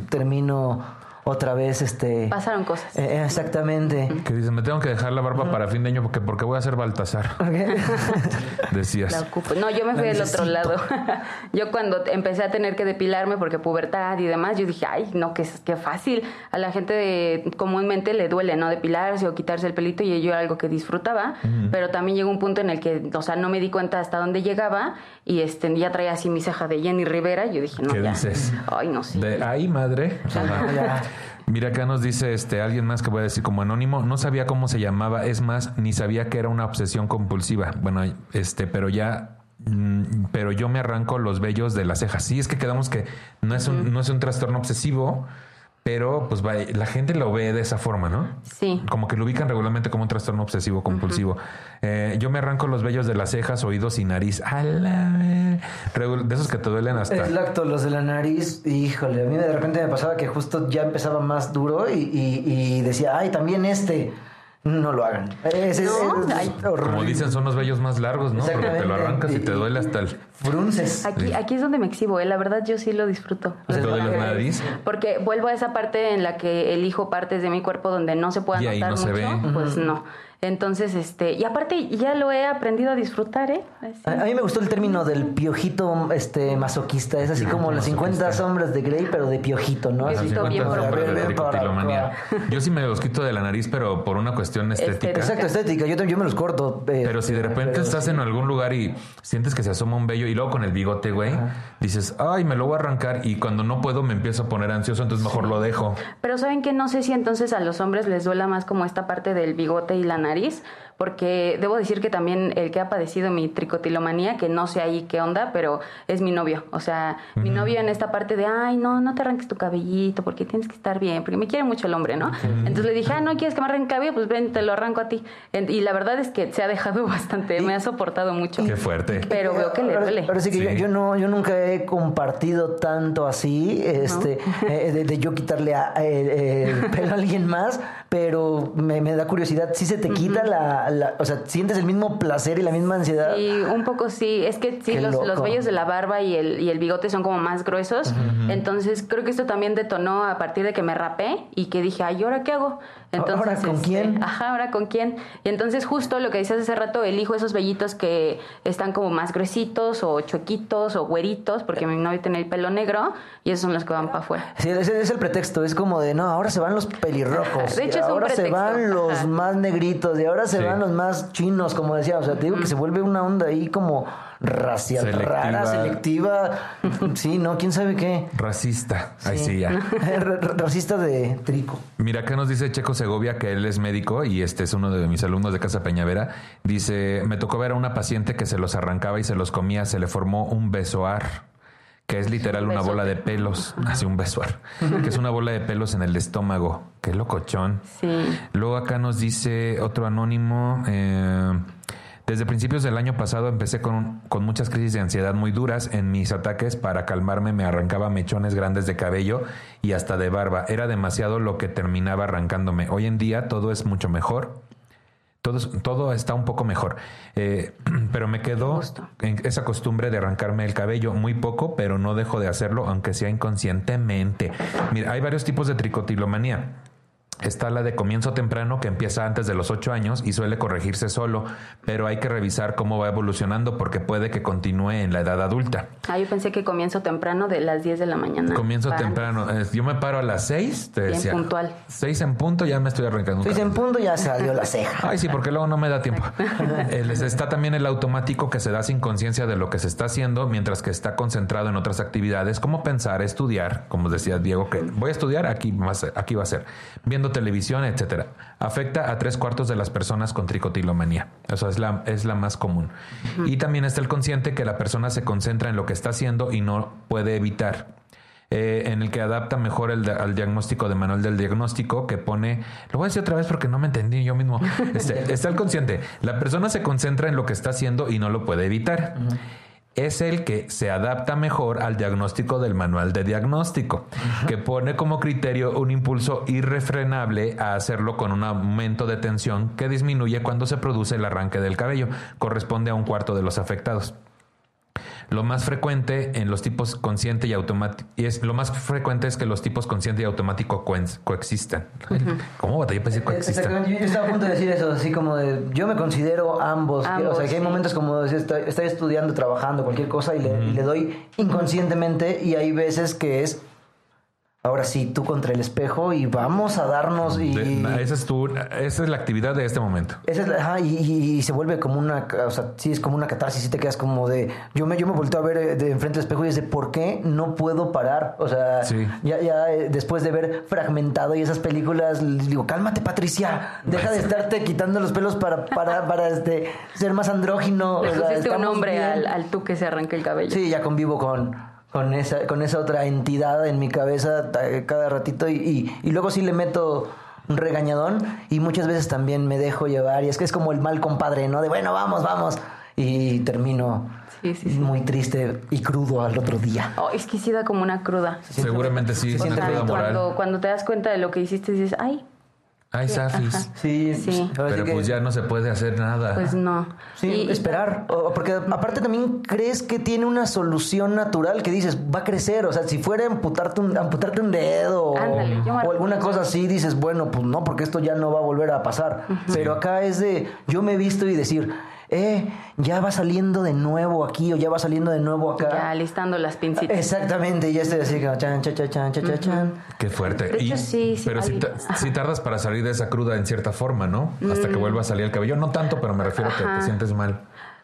termino otra vez este... Pasaron cosas. eh, exactamente. Que dices, me tengo que dejar la barba para fin de año porque, porque voy a ser Baltasar. Decías. La ocupo. No, yo me La fui del otro lado. yo cuando empecé a tener que depilarme porque pubertad y demás, yo dije, ay, no, qué, qué fácil. A la gente de- comúnmente le duele, ¿no? Depilarse o quitarse el pelito y yo era algo que disfrutaba, pero también llegó un punto en el que, o sea, no me di cuenta hasta dónde llegaba y este, ya traía así mi ceja de Jenny Rivera y yo dije, no, ¿Qué ya. dices? Ay, no sé. De ahí, madre. Ajá. Ya. Mira, acá nos dice este alguien más que voy a decir como anónimo, no sabía cómo se llamaba, es más, ni sabía que era una obsesión compulsiva. Bueno, este, pero ya mm, pero yo me arranco los vellos de las cejas. Sí, es que quedamos que no es un, no es un trastorno obsesivo, pero pues va- la gente lo ve de esa forma, ¿no? Sí. Como que lo ubican regularmente como un trastorno obsesivo compulsivo. Eh, yo me arranco los vellos de las cejas, oídos y nariz. A la De esos que te duelen hasta. Exacto, los de la nariz, híjole, a mí de repente me pasaba que justo ya empezaba más duro y, y- y decía, ay, también este, no lo hagan. Es- No, es ay. horrible. Como dicen, son los vellos más largos, ¿no? Porque te lo arrancas y te duele hasta el. Frunces. Aquí, aquí es donde me exhibo, ¿eh? la verdad yo sí lo disfruto. ¿Te duele la nariz? Porque vuelvo a esa parte en la que elijo partes de mi cuerpo donde no se pueda Y ahí notar no se mucho, ve. pues no. Entonces, este, y aparte ya lo he aprendido a disfrutar, ¿eh? Así. A, a mí me gustó el término del piojito este masoquista, es así como las 50 masoquista. sombras de Grey, pero de piojito, ¿no? Piojito bien. Yo sí me los quito de la nariz, pero por una cuestión estética. Exacto, estética, yo, también- yo me los corto. eh, Pero si de repente pero estás sí. en algún lugar y sientes que se asoma un vello y luego con el bigote, güey, dices, ay, me lo voy a arrancar y cuando no puedo me empiezo a poner ansioso, entonces mejor lo dejo. Pero saben que no sé si entonces a los hombres les duela más como esta parte del bigote y la nariz, nariz porque debo decir que también el que ha padecido mi tricotilomanía, que no sé ahí qué onda, pero es mi novio. O sea, mi novio en esta parte de, ay, no, no te arranques tu cabellito porque tienes que estar bien, porque me quiere mucho el hombre, ¿no? Entonces le dije, ah, no quieres que me arranque el cabello, pues ven, te lo arranco a ti. Y la verdad es que se ha dejado bastante, me ha soportado mucho. Qué fuerte. Pero veo que le duele. Ahora sí que Sí. Yo, yo no, yo nunca he compartido tanto así, este, eh, de, de yo quitarle a- eh, el pelo a alguien más, pero me, me da curiosidad, si se te quita la, la- o sea, sientes el mismo placer y la misma ansiedad. Sí, un poco sí. Es que sí, Qué los, los vellos de la barba y el, y el bigote son como más gruesos. Entonces, creo que esto también detonó a partir de que me rapé y que dije, ay, ¿y ahora qué hago? Entonces, ¿Ahora con este, quién? Ajá, ¿ahora con quién? Y entonces, justo lo que decías hace rato, elijo esos vellitos que están como más gruesitos o chuequitos o güeritos, porque mi novio tiene el pelo negro y esos son los que van para afuera. Sí, ese es el pretexto, es como de, no, ahora se van los pelirrojos, De hecho, es un ahora se van los Ajá. más negritos, y ahora se Sí. van los más chinos, como decía, o sea, te digo que se vuelve una onda ahí como racial, Selectiva. rara, selectiva, sí, no, quién sabe qué. Racista. Ahí sí, ya. Ra- ra- Racista de trico. Mira, acá nos dice Checo Segovia que él es médico y este es uno de mis alumnos de Casa Peñavera. Dice, me tocó ver a una paciente que se los arrancaba y se los comía, se le formó un besoar, que es literal Un una bola de pelos, así un besoar, que es una bola de pelos en el estómago. Qué locochón. Sí. Luego acá nos dice otro anónimo. eh, desde principios del año pasado empecé con, con muchas crisis de ansiedad muy duras. En mis ataques para calmarme me arrancaba mechones grandes de cabello y hasta de barba. Era demasiado lo que terminaba arrancándome. Hoy en día todo es mucho mejor. Todo, todo está un poco mejor. Eh, pero me quedó en esa costumbre de arrancarme el cabello muy poco, pero no dejo de hacerlo, aunque sea inconscientemente. Mira, hay varios tipos de tricotilomanía. Está la de comienzo temprano que empieza antes de los 8 años y suele corregirse solo, pero hay que revisar cómo va evolucionando porque puede que continúe en la edad adulta. Ah, yo pensé que comienzo temprano de las 10 de la mañana. Comienzo temprano. Eh, Yo me paro a las 6, te Bien decía. puntual. 6 en punto ya me estoy arrancando. un Seis en cabello. punto ya salió la ceja. Ay, sí, porque luego no me da tiempo. Está también el automático que se da sin conciencia de lo que se está haciendo, mientras que está concentrado en otras actividades, como pensar, estudiar, como decía Diego, que voy a estudiar, aquí va a ser, aquí va a ser, viendo televisión, etcétera. Afecta a tres cuartos de las personas con tricotilomanía. Eso es la, es la más común. Y también está el consciente que la persona se concentra en lo que está haciendo y no puede evitar eh, en el que adapta mejor el, al diagnóstico de manual del diagnóstico que pone, lo voy a decir otra vez porque no me entendí yo mismo, Este, está el consciente, la persona se concentra en lo que está haciendo y no lo puede evitar. Es el que se adapta mejor al diagnóstico del manual de diagnóstico, que pone como criterio un impulso irrefrenable a hacerlo con un aumento de tensión que disminuye cuando se produce el arranque del cabello, corresponde a un cuarto de los afectados. Lo más frecuente en los tipos consciente y automático y es lo más frecuente es que los tipos consciente y automático coen- coexistan. ¿Cómo batallé para decir coexistan? Exactamente, yo estaba a punto de decir eso, así como de, yo me considero ambos, que- o Ambos, sea, que hay momentos como de, estoy, estoy estudiando, trabajando, cualquier cosa y le, y le doy inconscientemente y hay veces que es ahora sí, tú contra el espejo y vamos a darnos y... De- esa, es tu, esa es la actividad de este momento. Esa es la- ajá, y, y- y se vuelve como una, o sea, sí es como una catarsis, sí te quedas como de, yo me, yo me volteo a ver eh, de enfrente del espejo y es de, ¿por qué no puedo parar? O sea, Sí. ya, ya eh, después de ver fragmentado y esas películas, les digo, cálmate Patricia, deja de estarte quitando los pelos para, para, para este, ser más andrógino. Le o sea, un nombre al, al tú que se arranca el cabello. Sí, ya convivo con, con, esa, con esa otra entidad en mi cabeza cada ratito y, y, y luego sí le meto un regañadón y muchas veces también me dejo llevar y es que es como el mal compadre, ¿no? De bueno, vamos, vamos. Y termino Sí, sí, sí. muy triste y crudo al otro día. Oh, es que sí da como una cruda. Seguramente sí, una cruda moral. cuando, cuando te das cuenta de lo que hiciste, dices, ay, Ay, Safis. Sí, Sí. ahora sí Pero que- pues ya no se puede hacer nada. pues no. Sí, Y- esperar. O- porque aparte también crees que tiene una solución natural que dices, va a crecer. O sea, si fuera amputarte un, amputarte un dedo Ándale, o alguna cosa así, dices, bueno, pues no, porque esto ya no va a volver a pasar. Pero acá es de, yo me he visto y decir, eh, ya va saliendo de nuevo aquí o ya va saliendo de nuevo acá. Ya listando las pincitas. Exactamente, y ya estoy así como chan, chan, chan, chan, chan, chan, chan. Qué fuerte. De hecho, sí, sí, pero si, tardas para salir de esa cruda en cierta forma, ¿no? Hasta que vuelva a salir el cabello. No tanto, pero me refiero a que te sientes mal.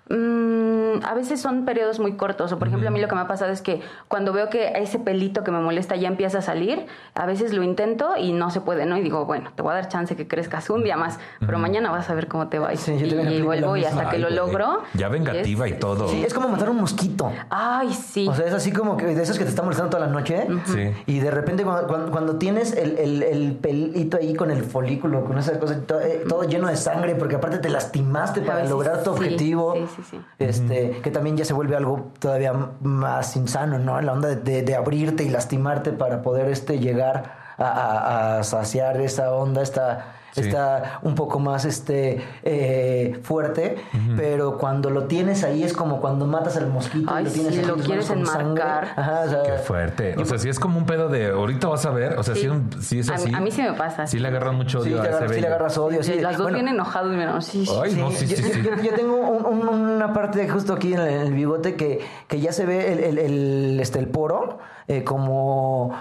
Mm, a veces son periodos muy cortos. O por ejemplo, a mí lo que me ha pasado es que cuando veo que ese pelito que me molesta ya empieza a salir, a veces lo intento y no se puede, ¿no? Y digo, bueno, te voy a dar chance que crezcas un día más, pero mañana vas a ver cómo te va. Y, Sí, vuelvo y hasta que lo logro. Ya vengativa y, es- todo. Sí, es como matar un mosquito. Ay, sí. O sea, es así como que de esos que te están molestando toda la noche. Sí. Y de repente cuando, cuando, cuando tienes el, el, el pelito ahí con el folículo, con esa cosa, todo, eh, todo lleno de sangre, porque aparte te lastimaste para veces lograr tu objetivo. sí, sí, sí. Este, que también ya se vuelve algo todavía más insano, ¿no? La onda de, abrirte y lastimarte para poder este, llegar a, a- a saciar esa onda, esta, Sí. esta un poco más este eh, fuerte, pero cuando lo tienes ahí es como cuando matas al mosquito y lo tienes sí, aquí lo quieres manos con sangre. enmarcar. Ajá, o sea, Qué fuerte. O sea, si es como un pedo de ahorita vas a ver. O sea, si, Sí. es un- si es A mí- así. a mí sí me pasa. Sí le agarran mucho odio a ese agarras, sí le agarras odio. sí. Las dos Bueno, bien enojados, mira, sí. Ay, no, sí, sí, yo, sí. yo- yo tengo un- un- una parte justo aquí en el, en el bigote que, que ya se ve el, el- el, este, el poro eh, como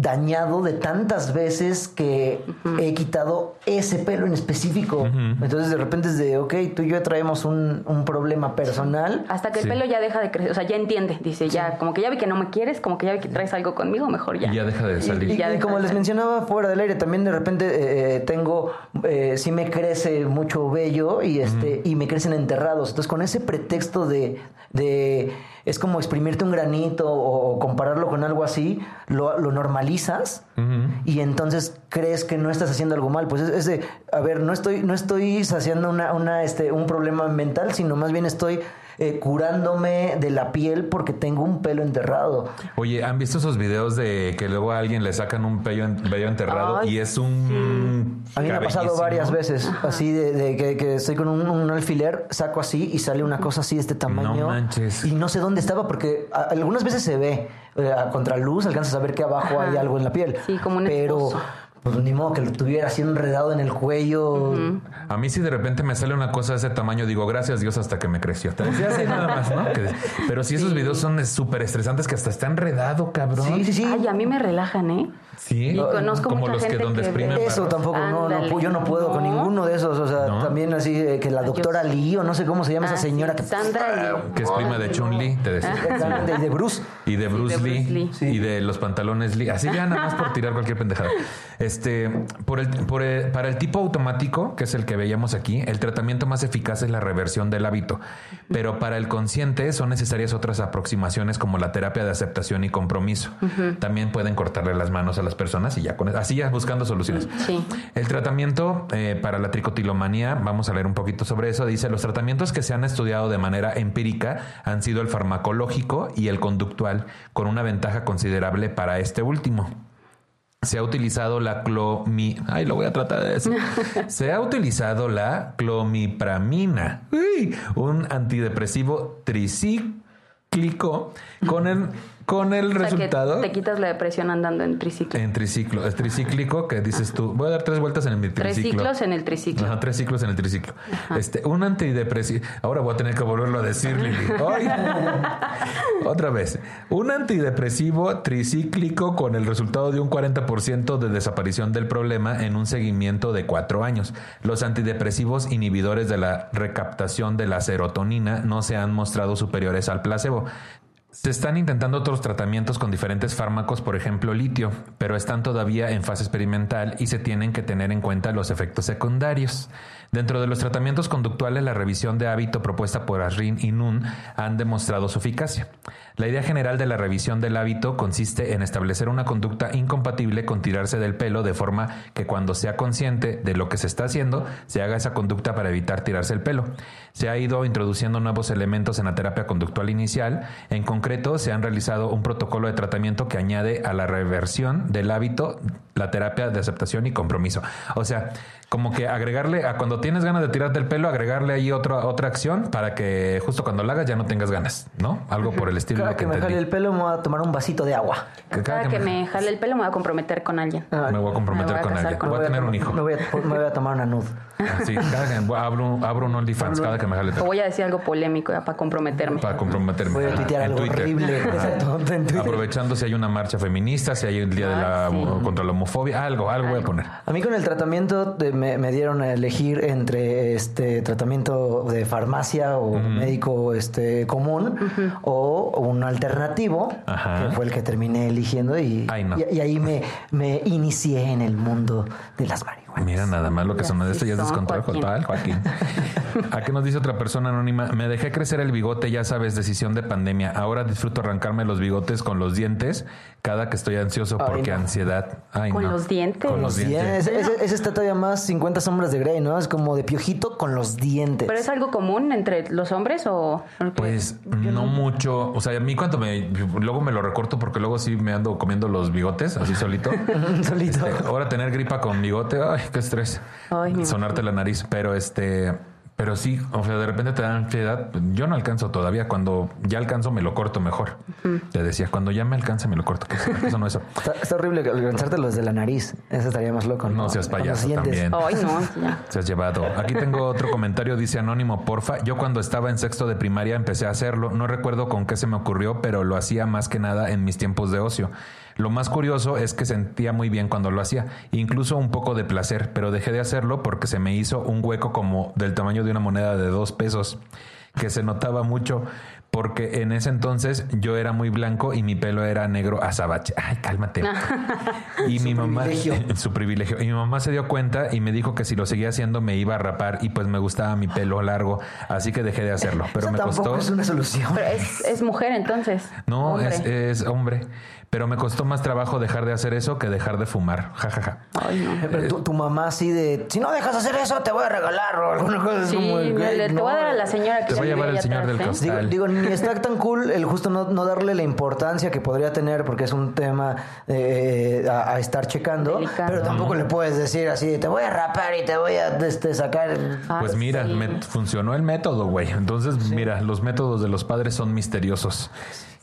dañado de tantas veces que he quitado ese pelo en específico. Entonces de repente es de, ok, tú y yo traemos un, un problema personal. Hasta que Sí. el pelo ya deja de crecer, o sea, ya entiende, dice, ya, como que ya vi que no me quieres, como que ya vi que traes algo conmigo, mejor ya. Y ya deja de salir. y- como les mencionaba fuera del aire, también de repente eh, eh, tengo, eh, sí me crece mucho vello y este y me crecen enterrados. Entonces con ese pretexto de, de es como exprimirte un granito o, compararlo con algo así, lo, lo normalizas Y entonces crees que no estás haciendo algo mal. Pues es, es de, a ver, no estoy, no estoy saciando una, una, este, un problema mental, sino más bien estoy eh, curándome de la piel porque tengo un pelo enterrado. Oye, ¿han visto esos videos de que luego a alguien le sacan un vello enterrado Ay, y es un... A mí me ha pasado varias veces, así de, de que, que estoy con un, un alfiler, saco así y sale una cosa así de este tamaño. No manches. Y no sé dónde estaba porque a- algunas veces se ve eh, a contraluz, alcanzas a ver que abajo Ajá. hay algo en la piel. Sí, como un Pero. Pues ni modo que lo tuviera así enredado en el cuello. A mí si de repente me sale una cosa de ese tamaño, digo, gracias Dios hasta que me creció. Te decía así nada más, ¿no? Que- pero si esos videos son súper estresantes que hasta está enredado, cabrón. Sí, sí, sí. Ay, a mí me relajan, ¿eh? Sí. Y conozco Como mucha los que gente donde que exprimen ve- Eso tampoco, no, no, yo no puedo con No. ninguno de esos. O sea, ¿No? también así eh, que la doctora yo- Lee o no sé cómo se llama Ah, esa señora sí, que... Sandra Lee. Que es prima de Chun-Li, te decía. Exactamente, y de Bruce. Y de Bruce, de Lee, Lee. y de los pantalones Lee. Así ya nada más por tirar cualquier pendejada. Este, por el, por el- para el tipo automático, que es el que veíamos aquí, el tratamiento más eficaz es la reversión del hábito. Pero para el consciente son necesarias otras aproximaciones como la terapia de aceptación y compromiso. También pueden cortarle las manos a las personas y ya con así ya buscando soluciones. Sí. El tratamiento eh, para la tricotilomanía, vamos a leer un poquito sobre eso, dice, los tratamientos que se han estudiado de manera empírica han sido el farmacológico y el conductual, con una ventaja considerable para este último. Se ha utilizado la clomi... Ay, lo voy a tratar de decir. Se ha utilizado la clomipramina, uy, un antidepresivo tricíclico con el con el O sea, que resultado te quitas la depresión andando en triciclo. en triciclo. Es tricíclico que dices tú, voy a dar tres vueltas en Tres triciclo. ciclos en el triciclo. Ajá, tres ciclos en el triciclo. Este, un antidepresivo. Ahora voy a tener que volverlo a decir, Lili. Ay. Otra vez. Un antidepresivo tricíclico con el resultado de un 40% de desaparición del problema en un seguimiento de cuatro años. Los antidepresivos inhibidores de la recaptación de la serotonina no se han mostrado superiores al placebo. Se están intentando otros tratamientos con diferentes fármacos, por ejemplo litio, pero están todavía en fase experimental y se tienen que tener en cuenta los efectos secundarios. Dentro de los tratamientos conductuales, la revisión de hábito propuesta por Asrin y Nun han demostrado su eficacia. La idea general de la revisión del hábito consiste en establecer una conducta incompatible con tirarse del pelo de forma que cuando sea consciente de lo que se está haciendo, se haga esa conducta para evitar tirarse el pelo. Se ha ido introduciendo nuevos elementos en la terapia conductual inicial. En concreto, se han realizado un protocolo de tratamiento que añade a la reversión del hábito la terapia de aceptación y compromiso. O sea, como que agregarle a cuando tienes ganas de tirarte el pelo, agregarle ahí otra otra acción para que justo cuando la hagas ya no tengas ganas, ¿no? Algo por el estilo Cada lo que me entendí. jale el pelo me voy a tomar un vasito de agua. Que Cada que me jale el pelo me voy a comprometer con alguien. Ah, me voy a comprometer Me voy a con alguien. con- Voy a tener un hijo. Me voy a, me voy a tomar una nud. Sí, cada que abro, un- abro un OnlyFans cada que me jale el O voy a decir algo polémico ya para comprometerme. Para comprometerme. Voy a tuitear En algo Twitter. horrible. Exacto, en Twitter. Aprovechando si hay una marcha feminista, si hay el día de la Ah, sí. contra la homofobia, algo, algo voy a poner. A mí con el tratamiento de- me, me dieron a elegir entre este tratamiento de farmacia o médico este común o un alternativo Ajá. que fue el que terminé eligiendo y, Ay, no. y, y ahí me, me inicié en el mundo de las marihuanas. Mira nada más lo que Ya son de esto ya es descontrol total, Joaquín. ¿A qué nos dice otra persona anónima? Me dejé crecer el bigote, ya sabes, decisión de pandemia. Ahora disfruto arrancarme los bigotes con los dientes cada que estoy ansioso Ay, porque no. ansiedad. Ay, Con no. los dientes. Con los Sí, dientes. ese, ese- ese está todavía más 50 sombras de Grey, ¿no? Es como de piojito con los dientes. ¿Pero es algo común entre los hombres o...? Pues no mucho, o sea, a mí cuando me luego me lo recorto porque luego sí me ando comiendo los bigotes así solito. Solito. Este, ahora tener gripa con bigote, ay, qué estrés. Ay, Sonarte la nariz, pero este, pero sí, o sea, de repente te da ansiedad. Yo no alcanzo todavía. Cuando ya alcanzo, me lo corto mejor. Te decía, cuando ya me alcanza, me lo corto. Que eso, eso no es eso. Está, está horrible alcanzarte los de la nariz. Eso estaría más loco. No seas Con los payaso también. Ay, no, ya. Se has llevado. Aquí tengo otro comentario, dice Anónimo, porfa. Yo cuando estaba en sexto de primaria empecé a hacerlo. No recuerdo con qué se me ocurrió, pero lo hacía más que nada en mis tiempos de ocio. Lo más curioso es que sentía muy bien cuando lo hacía, incluso un poco de placer, pero dejé de hacerlo porque se me hizo un hueco como del tamaño de una moneda de dos pesos, que se notaba mucho porque en ese entonces yo era muy blanco y mi pelo era negro azabache. Ay, cálmate. y mi mamá privilegio. su privilegio. Y mi mamá se dio cuenta y me dijo que si lo seguía haciendo me iba a rapar y pues me gustaba mi pelo largo, así que dejé de hacerlo. Pero Eso me tampoco costó. es una solución. Pero es, es mujer entonces. No, Hombre. es, es hombre. Pero me costó más trabajo dejar de hacer eso que dejar de fumar. Ja, ja, ja. Ay, no. Pero tu, tu mamá así de, si no dejas hacer eso, te voy a regalar o alguna cosa Sí, como, le- te no. voy a dar a la señora que Te va a llevar el señor atrás, del ¿eh? costal. Digo, digo, ni está tan cool el justo no, no darle la importancia que podría tener porque es un tema eh, a, a estar checando, Delicado. pero tampoco le puedes decir así, te voy a rapar y te voy a este, sacar... Ay, Pues mira, sí. me funcionó el método, güey. Entonces, mira, los métodos de los padres son misteriosos.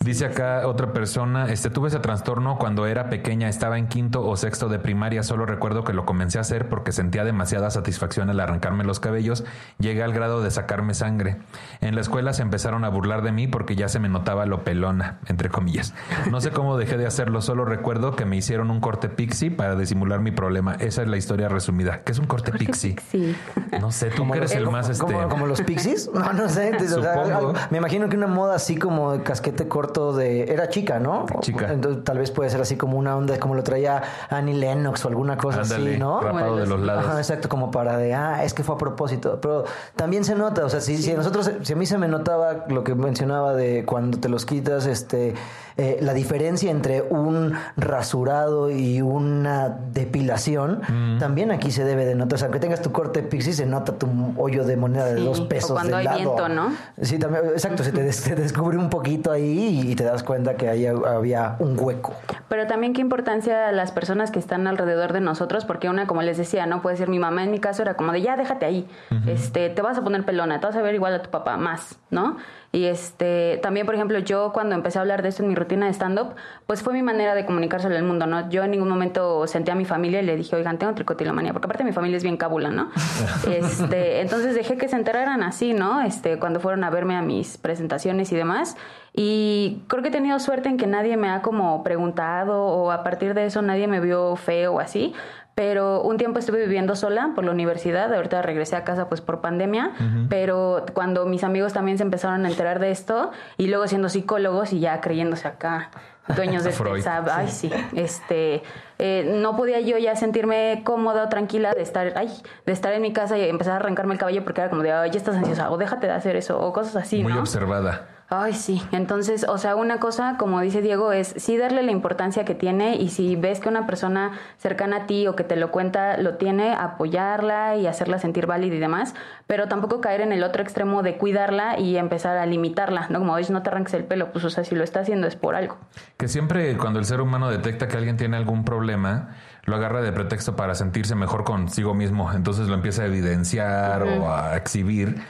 Dice acá otra persona, este tuve ese trastorno cuando era pequeña, estaba en quinto o sexto de primaria, solo recuerdo que lo comencé a hacer porque sentía demasiada satisfacción al arrancarme los cabellos, llegué al grado de sacarme sangre. En la escuela se empezaron a burlar de mí porque ya se me notaba lo pelona, entre comillas. No sé cómo dejé de hacerlo, solo recuerdo que me hicieron un corte pixie para disimular mi problema. Esa es la historia resumida. ¿Qué es un corte pixie? Sí. No sé, tú que eres el más este. como, como los pixies, no, no sé. o sea, algo- me imagino que una moda así como de casquete corto de... Era chica, ¿no? Chica. Entonces tal vez puede ser así como una onda como lo traía Annie Lennox o alguna cosa Ándale, así, ¿no? rapado de los lados. Ajá, exacto, como para de, ah, es que fue a propósito. Pero también se nota, o sea, si, si a nosotros, si a mí se me notaba lo que mencionaba de cuando te los quitas, este, eh, la diferencia entre un rasurado y una depilación, también aquí se debe de notar. O sea, aunque tengas tu corte pixie, se nota tu hoyo de moneda de dos o pesos. cuando del hay lado. viento, ¿no? Sí, también, exacto, se te, des- te descubre un poquito ahí y te das cuenta que ahí había un hueco. pero también qué importancia a las personas que están alrededor de nosotros, porque una, como les decía, no puede ser mi mamá, en mi caso era como de ya déjate ahí, este, te vas a poner pelona, te vas a ver igual a tu papá, más, ¿no? Y este, también, por ejemplo, yo cuando empecé a hablar de esto en mi rutina de stand-up, pues fue mi manera de comunicárselo al mundo, ¿no? Yo en ningún momento senté a mi familia y le dije, oigan, tengo tricotilomanía, porque aparte mi familia es bien cabula, ¿no? este, entonces dejé que se enteraran así, ¿no? Este, cuando fueron a verme a mis presentaciones y demás. Y creo que he tenido suerte en que nadie me ha como preguntado o a partir de eso nadie me vio feo o así, pero un tiempo estuve viviendo sola por la universidad, ahorita regresé a casa pues por pandemia, pero cuando mis amigos también se empezaron a enterar de esto y luego siendo psicólogos y ya creyéndose acá dueños de este, ay sí, este, eh, no podía yo ya sentirme cómoda o tranquila de estar, ay, de estar en mi casa y empezar a arrancarme el cabello porque era como de, ay, ya estás ansiosa o déjate de hacer eso o cosas así, Muy observada. Ay, sí. Entonces, o sea, una cosa, como dice Diego, es sí darle la importancia que tiene y si ves que una persona cercana a ti o que te lo cuenta lo tiene, apoyarla y hacerla sentir válida y demás, pero tampoco caer en el otro extremo de cuidarla y empezar a limitarla, ¿no? Como dices, no te arranques el pelo, pues, o sea, si lo está haciendo es por algo. Que siempre cuando el ser humano detecta que alguien tiene algún problema, lo agarra de pretexto para sentirse mejor consigo mismo. Entonces lo empieza a evidenciar o a exhibir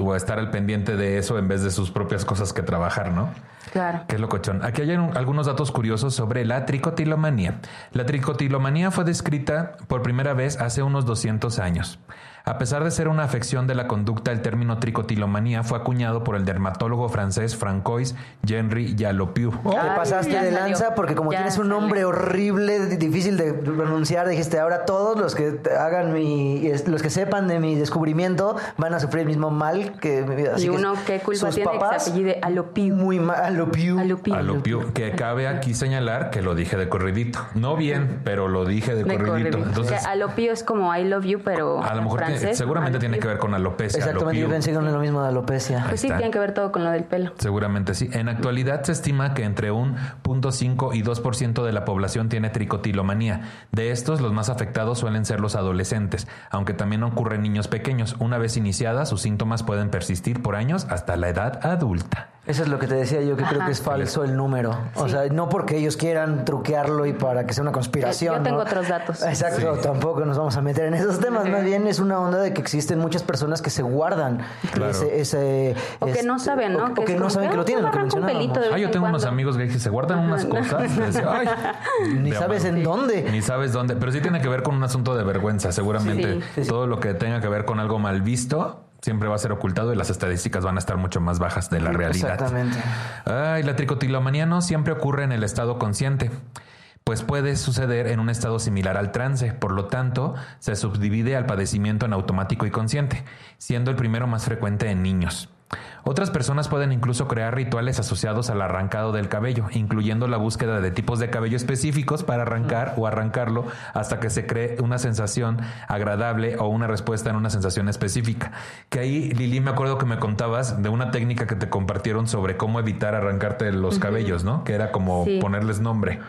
o a estar al pendiente de eso en vez de sus propias cosas que trabajar, ¿no? Claro. Qué locochón. Aquí hay algunos datos curiosos sobre la tricotilomanía. La tricotilomanía fue descrita por primera vez hace unos 200 años. A pesar de ser una afección de la conducta, el término tricotilomanía fue acuñado por el dermatólogo francés Francois Henry Yalopiu. Te pasaste de lanza porque como tienes un nombre horrible, difícil de pronunciar, dijiste, ahora todos los que hagan mi, los que sepan de mi descubrimiento van a sufrir el mismo mal que mi vida. y uno, ¿qué culpa tiene papás, que se apellide Alopiu? Muy mal, Alopiu. Alopiu. que cabe aquí señalar que lo dije de corridito. No bien, pero lo dije de, corridito. Entonces, Alopiu es como I love you, pero a lo mejor seguramente tiene que ver con alopecia. Exactamente, yo pensé con lo mismo de alopecia. Pues sí, tiene que ver todo con lo del pelo. Seguramente sí. En actualidad se estima que entre un 0.5 y 2% de la población tiene tricotilomanía. De estos, los más afectados suelen ser los adolescentes, aunque también ocurre en niños pequeños. Una vez iniciada, sus síntomas pueden persistir por años hasta la edad adulta. Eso es lo que te decía yo, que creo que es falso el número. O sea, no porque ellos quieran truquear,lo y para que sea una conspiración. Yo tengo otros datos. Exacto, tampoco nos vamos a meter en esos temas. Más bien es una onda de que existen muchas personas que se guardan ese, O que no saben, ¿no? O que, no saben que lo tienen, lo que Ah, yo tengo unos amigos que se guardan unas cosas. ni sabes en dónde. Ni sabes dónde. Pero sí tiene que ver con un asunto de vergüenza. Seguramente todo lo que tenga que ver con algo mal visto siempre va a ser ocultado y las estadísticas van a estar mucho más bajas de la realidad. Exactamente. Ay, la tricotilomanía no siempre ocurre en el estado consciente pues puede suceder en un estado similar al trance, por lo tanto, se subdivide al padecimiento en automático y consciente, siendo el primero más frecuente en niños. Otras personas pueden incluso crear rituales asociados al arrancado del cabello, incluyendo la búsqueda de tipos de cabello específicos para arrancar o arrancarlo hasta que se cree una sensación agradable o una respuesta en una sensación específica. Que ahí, Lili, me acuerdo que me contabas de una técnica que te compartieron sobre cómo evitar arrancarte los cabellos, ¿no? Que era como ponerles nombre.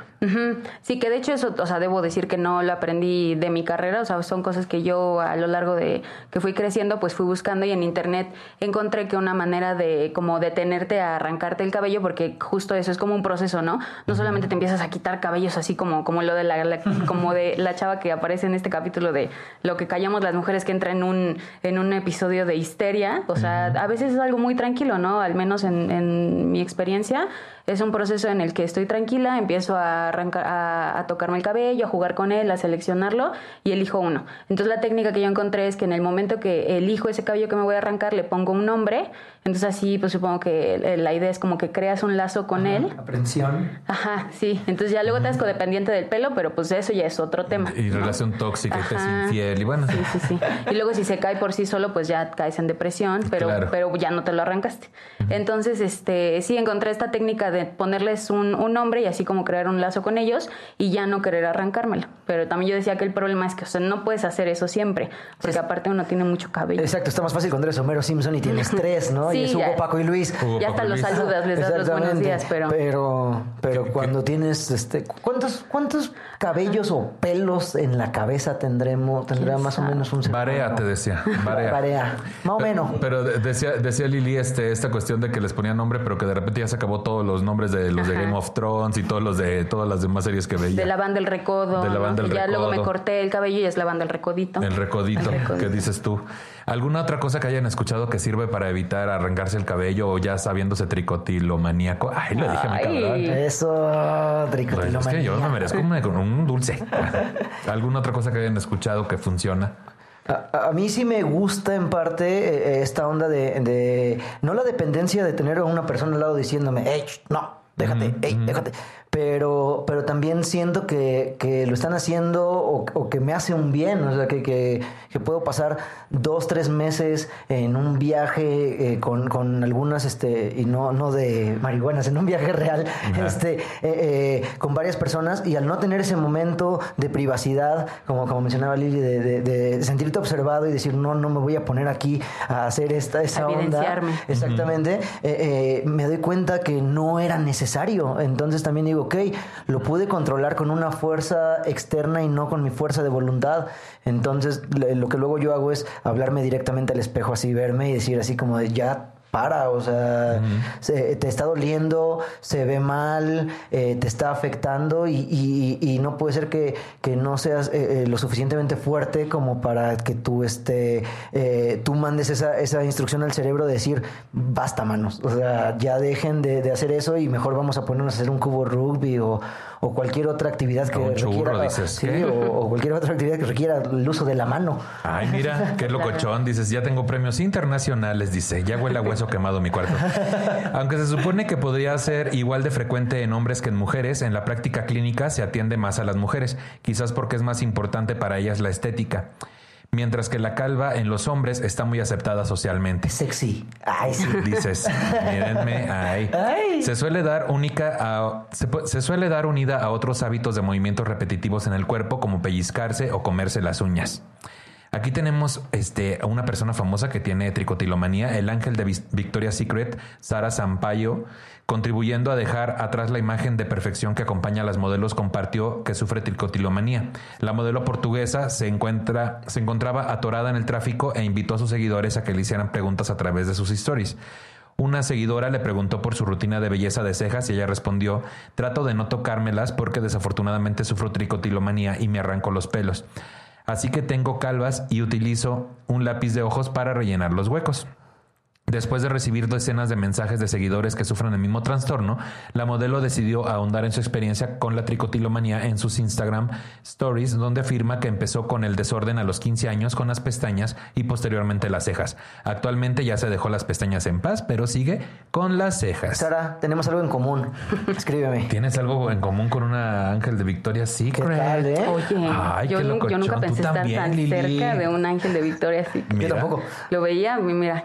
Sí, que de hecho eso, o sea, debo decir que no lo aprendí de mi carrera, o sea, son cosas que yo a lo largo de que fui creciendo, pues fui buscando y en internet encontré que una manera de como detenerte a arrancarte el cabello, porque justo eso es como un proceso, ¿no? No solamente te empiezas a quitar cabellos así como, como lo de la, como de la chava que aparece en este capítulo de lo que callamos las mujeres que entra en un, en un episodio de histeria, o sea, a veces es algo muy tranquilo, ¿no? Al menos en, en mi experiencia es un proceso en el que estoy tranquila, empiezo a, arrancar, a, tocarme el cabello, a jugar con él, a seleccionarlo y elijo uno. Entonces la técnica que yo encontré es que en el momento que elijo ese cabello que me voy a arrancar, le pongo un nombre. Entonces así, pues supongo que la idea es como que creas un lazo con él. Aprensión. Ajá, sí. Entonces ya luego te das codependiente del pelo, pero pues eso ya es otro tema. Y relación tóxica y te es infiel y bueno. Sí, sí, sí. Y luego si se cae por sí solo, pues ya caes en depresión, pero, pero ya no te lo arrancaste. Entonces, este, sí encontré esta técnica de ponerles un, nombre y así como crear un lazo con ellos y ya no querer arrancármelo. Pero también yo decía que el problema es que, o sea, no puedes hacer eso siempre, porque aparte uno tiene mucho cabello. Exacto, está más fácil cuando eres Homero Simpson y tienes tres, ¿no? Sí, y es Hugo, ya. Paco y Luis. Hugo, ya Paco hasta los Luis. saludas, les das los buenos días, pero... pero, pero cuando tienes este ¿cuántos, cuántos cabellos o pelos en la cabeza tendremos? Tendrá ¿Quién más o menos un humano? te decía. Barea. Barea. Más o menos. Pero de- decía, decía Lili este, esta cuestión de que les ponían nombre, pero que de repente ya se acabó todos los nombres de los de Ajá. Game of Thrones y todos los de todas las demás series que veía. De la banda El Recodo. De la banda El Que ya luego me Recodo. corté el cabello y es la banda El Recodito. El recodito, El recodito. que dices tú. ¿Alguna otra cosa que hayan escuchado que sirve para evitar arrancarse el cabello o ya sabiéndose tricotilomaníaco? Ay, lo dije, mi Ay. cabrón. Eso, Pues es que yo me merezco un, un dulce. ¿Alguna otra cosa que hayan escuchado que funciona? A, a mí sí me gusta en parte eh, esta onda de, de- no la dependencia de tener a una persona al lado diciéndome, hey, no, déjate, Ujú, hey, ujú. déjate. Pero, pero también siento que, que lo están haciendo o, o que me hace un bien, o sea, que, que, que puedo pasar dos, tres meses en un viaje eh, con, con algunas, este, y no, no de marihuanas, en un viaje real, Ajá. este, eh, eh, con varias personas y al no tener ese momento de privacidad, como, como mencionaba Lili, de, de- de sentirte observado y decir, no, no me voy a poner aquí a hacer esta, esa A onda. evidenciarme. Exactamente. Eh, eh, me doy cuenta que no era necesario. Entonces también digo, ok, lo pude controlar con una fuerza externa y no con mi fuerza de voluntad. Entonces le- lo que luego yo hago es hablarme directamente al espejo, así verme y decir así como de ya para, o sea, se- te está doliendo, se ve mal, eh, te está afectando y, y- y no puede ser que, que no seas eh, eh, lo suficientemente fuerte como para que tú, este, eh, tú mandes esa, esa instrucción al cerebro de decir, basta manos, o sea, ya dejen de, de hacer eso y mejor vamos a ponernos a hacer un cubo rugby o, o cualquier otra actividad que O un churro, requiera, dices, sí, ¿qué? o, o cualquier otra actividad que requiera el uso de la mano. Ay, mira, qué locochón. Dices, ya tengo premios internacionales, dice. Ya huele a hueso quemado mi cuarto. Aunque se supone que podría ser igual de frecuente en hombres que en mujeres, en la práctica clínica se atiende más a las mujeres, quizás porque es más importante para ellas la estética. Mientras que la calva en los hombres está muy aceptada socialmente. Sexy. Ay, sí. Dices, mírenme, ay. Ay. Se suele dar única a, se, suele dar unida a otros hábitos de movimientos repetitivos en el cuerpo, como pellizcarse o comerse las uñas. Aquí tenemos este, a una persona famosa que tiene tricotilomanía, el ángel de Victoria's Secret, Sara Sampaio, contribuyendo a dejar atrás la imagen de perfección que acompaña a las modelos, compartió que sufre tricotilomanía. La modelo portuguesa se, encuentra, se encontraba atorada en el tráfico e invitó a sus seguidores a que le hicieran preguntas a través de sus stories. Una seguidora le preguntó por su rutina de belleza de cejas y ella respondió, trato de no tocármelas porque desafortunadamente sufro tricotilomanía y me arranco los pelos. Así que tengo calvas y utilizo un lápiz de ojos para rellenar los huecos. Después de recibir decenas de mensajes de seguidores que sufren el mismo trastorno, la modelo decidió ahondar en su experiencia con la tricotilomanía en sus Instagram Stories, donde afirma que empezó con el desorden a los 15 años con las pestañas y posteriormente las cejas. Actualmente ya se dejó las pestañas en paz, pero sigue con las cejas. Sara, tenemos algo en común. Escríbeme. ¿Tienes algo en común con una ángel de Victoria Secret? ¿Qué tal, eh? Oye, Ay, yo, qué yo nunca pensé estar también, tan Lili. cerca de un ángel de Victoria así. Mira, Yo tampoco. Lo veía, mira,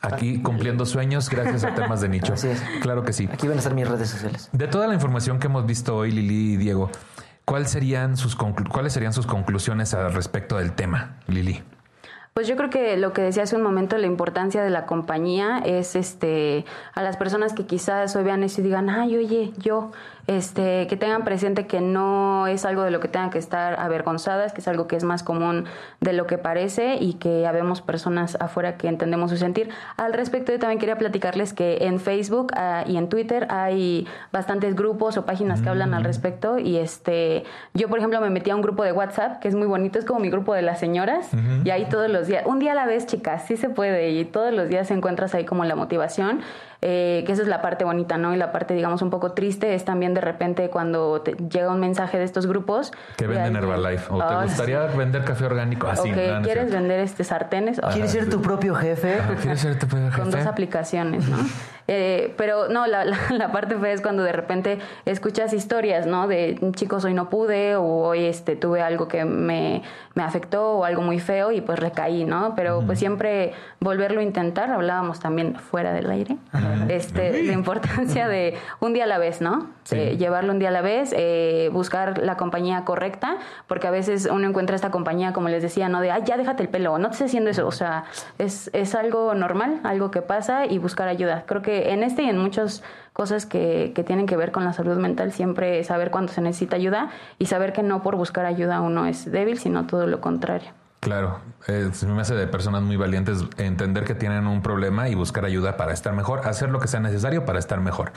Aquí cumpliendo sueños gracias a temas de nicho. Así es. Claro que sí. Aquí van a estar mis redes sociales. De toda la información que hemos visto hoy, Lili y Diego, ¿cuál serían sus ¿cuáles serían sus conclusiones al respecto del tema, Lili? Pues yo creo que lo que decía hace un momento, la importancia de la compañía es este a las personas que quizás hoy vean eso y digan, ay, oye, yo, este, que tengan presente que no es algo de lo que tengan que estar avergonzadas, que es algo que es más común de lo que parece y que habemos personas afuera que entendemos su sentir. Al respecto, yo también quería platicarles que en Facebook ah, y en Twitter hay bastantes grupos o páginas que hablan al respecto y este, yo por ejemplo me metí a un grupo de WhatsApp que es muy bonito, es como mi grupo de las señoras y ahí todos los días, un día a la vez chicas, sí se puede y todos los días encuentras ahí como la motivación, eh, que esa es la parte bonita, ¿no? Y la parte digamos un poco triste es también de repente cuando te llega un mensaje de estos grupos. Que venden Herbalife. ¿O te Ah, gustaría vender café orgánico? sí. Así, o que quieres vender este sartenes. Ah, ¿Quieres ser tu propio jefe? ¿Quieres ser tu propio con dos jefe? aplicaciones, ¿no? Eh, pero no, la, la, parte fea es cuando de repente escuchas historias, ¿no? De chicos, hoy no pude, o hoy este, tuve algo que me, me afectó, o algo muy feo, y pues recaí, ¿no? Pero pues siempre volverlo a intentar, hablábamos también fuera del aire, este, la importancia de un día a la vez, ¿no? llevarlo un día a la vez, eh, buscar la compañía correcta, porque a veces uno encuentra esta compañía, como les decía, ¿no? De, ay, ya déjate el pelo, no te estés haciendo eso, o sea, es, es algo normal, algo que pasa y buscar ayuda. Creo que en este y en muchas cosas que, que tienen que ver con la salud mental, siempre saber cuándo se necesita ayuda y saber que no por buscar ayuda uno es débil, sino todo lo contrario. Claro, se me hace de personas muy valientes entender que tienen un problema y buscar ayuda para estar mejor, hacer lo que sea necesario para estar mejor.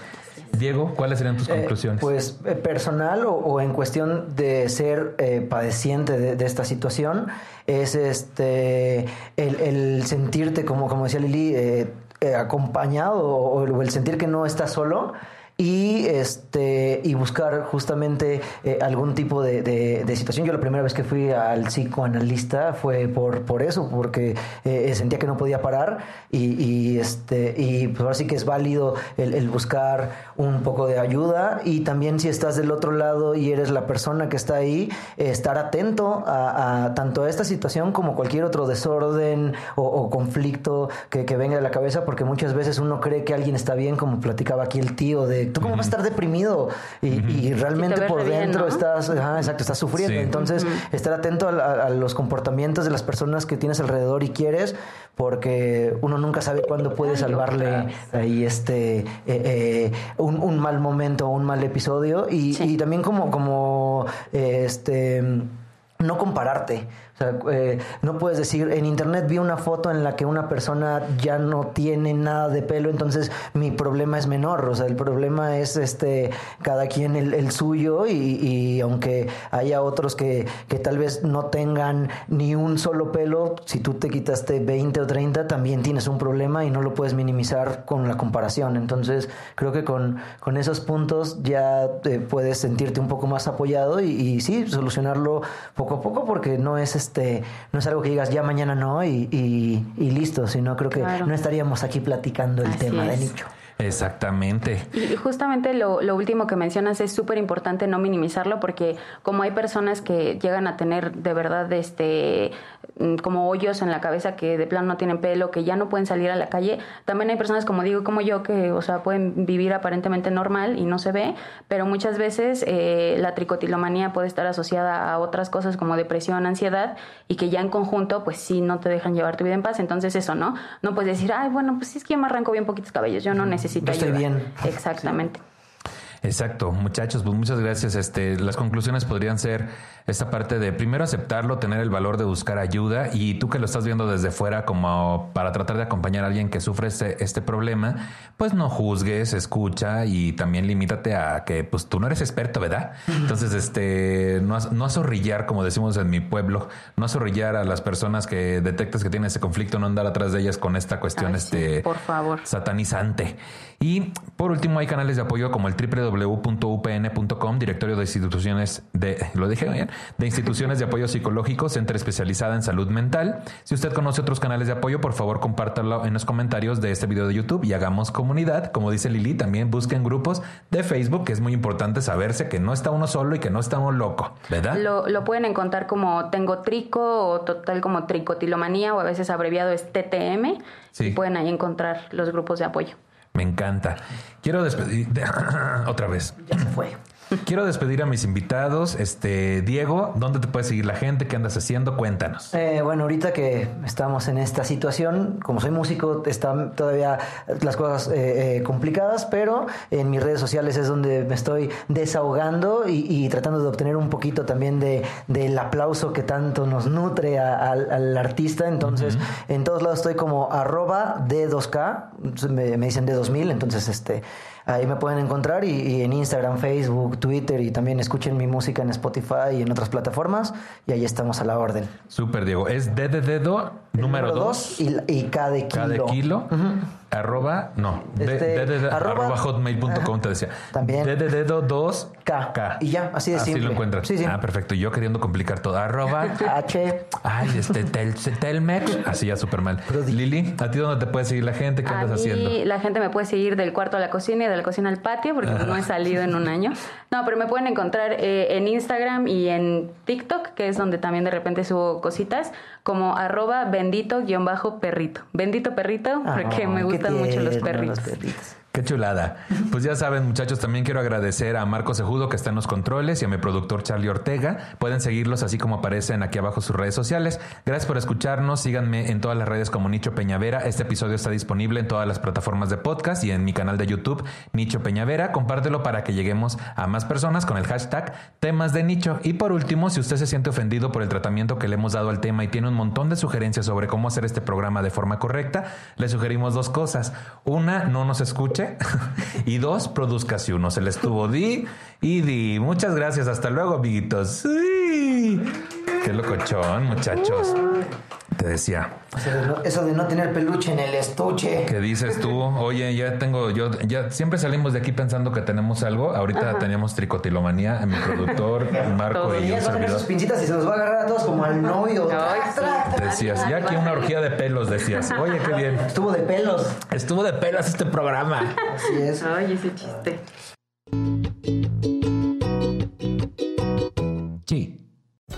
Diego, ¿cuáles serían tus eh, conclusiones? Pues eh, personal o, en cuestión de ser eh, padeciente de, esta situación, es este el, sentirte, como, como decía Lili, acompañado o, o el sentir que no estás solo y este y buscar justamente eh, algún tipo de, de, situación. Yo la primera vez que fui al psicoanalista fue por, por eso, porque eh, sentía que no podía parar y, y, este y pues ahora sí que es válido el, buscar un poco de ayuda y también si estás del otro lado y eres la persona que está ahí, estar atento a, tanto a esta situación como cualquier otro desorden o, conflicto que, que venga de la cabeza, porque muchas veces uno cree que alguien está bien, como platicaba aquí el tío de ¿tú cómo vas a estar deprimido? Y, realmente por dentro estás, exacto, estás sufriendo. Entonces, estar atento a, los comportamientos de las personas que tienes alrededor y quieres, porque uno nunca sabe cuándo puede salvarle ahí este eh, eh, un, mal momento o un mal episodio. Y, también como, como este no compararte. Eh, no puedes decir, en internet vi una foto en la que una persona ya no tiene nada de pelo, entonces mi problema es menor. O sea, el problema es este cada quien el, suyo y, aunque haya otros que, que, tal vez no tengan ni un solo pelo, si tú te quitaste 20 o 30, también tienes un problema y no lo puedes minimizar con la comparación. Entonces, creo que con, con esos puntos ya eh, puedes sentirte un poco más apoyado y, y sí, solucionarlo poco a poco porque no es este este, no es algo que digas ya mañana no y, y, listo, sino creo que no estaríamos aquí platicando el tema de nicho. Exactamente. Y justamente lo, lo último que mencionas es súper importante no minimizarlo porque como hay personas que llegan a tener de verdad este mm, como hoyos en la cabeza que de plano no tienen pelo, que ya no pueden salir a la calle, también hay personas como digo, como yo, que o sea, pueden vivir aparentemente normal y no se ve, pero muchas veces eh, la tricotilomanía puede estar asociada a otras cosas como depresión, ansiedad y que ya en conjunto pues sí no te dejan llevar tu vida en paz, entonces eso, ¿no? No puedes decir, ay, bueno, pues es que yo me arranco bien poquitos cabellos, yo no necesito Estoy bien. Exactamente. Exacto, muchachos, pues muchas gracias. Este, las conclusiones podrían ser esta parte de primero aceptarlo, tener el valor de buscar ayuda y tú que lo estás viendo desde fuera como para tratar de acompañar a alguien que sufre este, este problema, pues no juzgues, escucha y también limítate a que pues tú no eres experto, ¿verdad? Entonces, este, no, no azorrillar, como decimos en mi pueblo, no azorrillar a las personas que detectas que tienen ese conflicto, no andar atrás de ellas con esta cuestión este, por favor. satanizante. Y por último hay canales de apoyo como el www.upn.com, directorio de instituciones de, lo dije bien, de instituciones de apoyo psicológico, centro especializada en salud mental. Si usted conoce otros canales de apoyo, por favor compártalo en los comentarios de este video de YouTube y hagamos comunidad. Como dice Lili, también busquen grupos de Facebook, que es muy importante saberse que no está uno solo y que no está uno loco, ¿verdad? Lo, lo pueden encontrar como Tengo Trico o total como Tricotilomanía o a veces abreviado es TTM. Sí. Y pueden ahí encontrar los grupos de apoyo. Me encanta. Quiero despedir otra vez. Ya se fue. Quiero despedir a mis invitados. Este, Diego, ¿dónde te puede seguir la gente? ¿Qué andas haciendo? Cuéntanos. Eh, bueno, ahorita que estamos en esta situación, como soy músico, están todavía las cosas eh, eh, complicadas, pero en mis redes sociales es donde me estoy desahogando y, tratando de obtener un poquito también de, del aplauso que tanto nos nutre al artista. Entonces, en todos lados estoy como arroba D2K, me, me dicen D2000, entonces este Ahí me pueden encontrar y, en Instagram, Facebook, Twitter y también escuchen mi música en Spotify y en otras plataformas y ahí estamos a la orden. Súper, Diego. Es D de dedo número 2 y, y, K de kilo. K de kilo. Arroba, no. Este, de- de- de- arroba- arroba hotmail.com te decía. También. De, de dedo 2 K. K. Y ya, así de Así simple. lo encuentras. Sí, sí. Ah, perfecto. Y yo queriendo complicar todo. Arroba. H. Ay, este tel, Telmex. Así ya súper mal. Lili, ¿a ti dónde te puede seguir la gente? ¿Qué A andas mí haciendo? la gente me puede seguir del cuarto a la cocina y de la cocina al patio porque no he salido en un año. No, pero me pueden encontrar eh, en Instagram y en TikTok, que es donde también de repente subo cositas, como arroba bendito-perrito. Bendito perrito, porque Ah, me qué gustan mucho los perritos. perritos. Qué chulada. Pues ya saben, muchachos, también quiero agradecer a Marco Sejudo que está en los controles y a mi productor Charlie Ortega. Pueden seguirlos así como aparecen aquí abajo sus redes sociales. Gracias por escucharnos. Síganme en todas las redes como Nicho Peñavera. Este episodio está disponible en todas las plataformas de podcast y en mi canal de YouTube, Nicho Peñavera. Compártelo para que lleguemos a más personas con el hashtag temas de nicho. Y por último, si usted se siente ofendido por el tratamiento que le hemos dado al tema y tiene un montón de sugerencias sobre cómo hacer este programa de forma correcta, le sugerimos dos cosas. Una, no nos y dos, produzca si uno. Se les tuvo di y di. Muchas gracias. Hasta luego, amiguitos. Sí. Qué locochón, muchachos. Te decía. Eso de, no, eso de no tener peluche en el estuche. ¿Qué dices tú? Oye, ya tengo, yo, ya siempre salimos de aquí pensando que tenemos algo. Ahorita teníamos tricotilomanía, mi productor, Marco Todo y yo a sus pincitas y se los va a agarrar a todos como al novio. Decías, ya aquí una orgía de pelos, decías. Oye, qué bien. Estuvo de pelos. Estuvo de pelos este programa. Así es. Ay, ese chiste.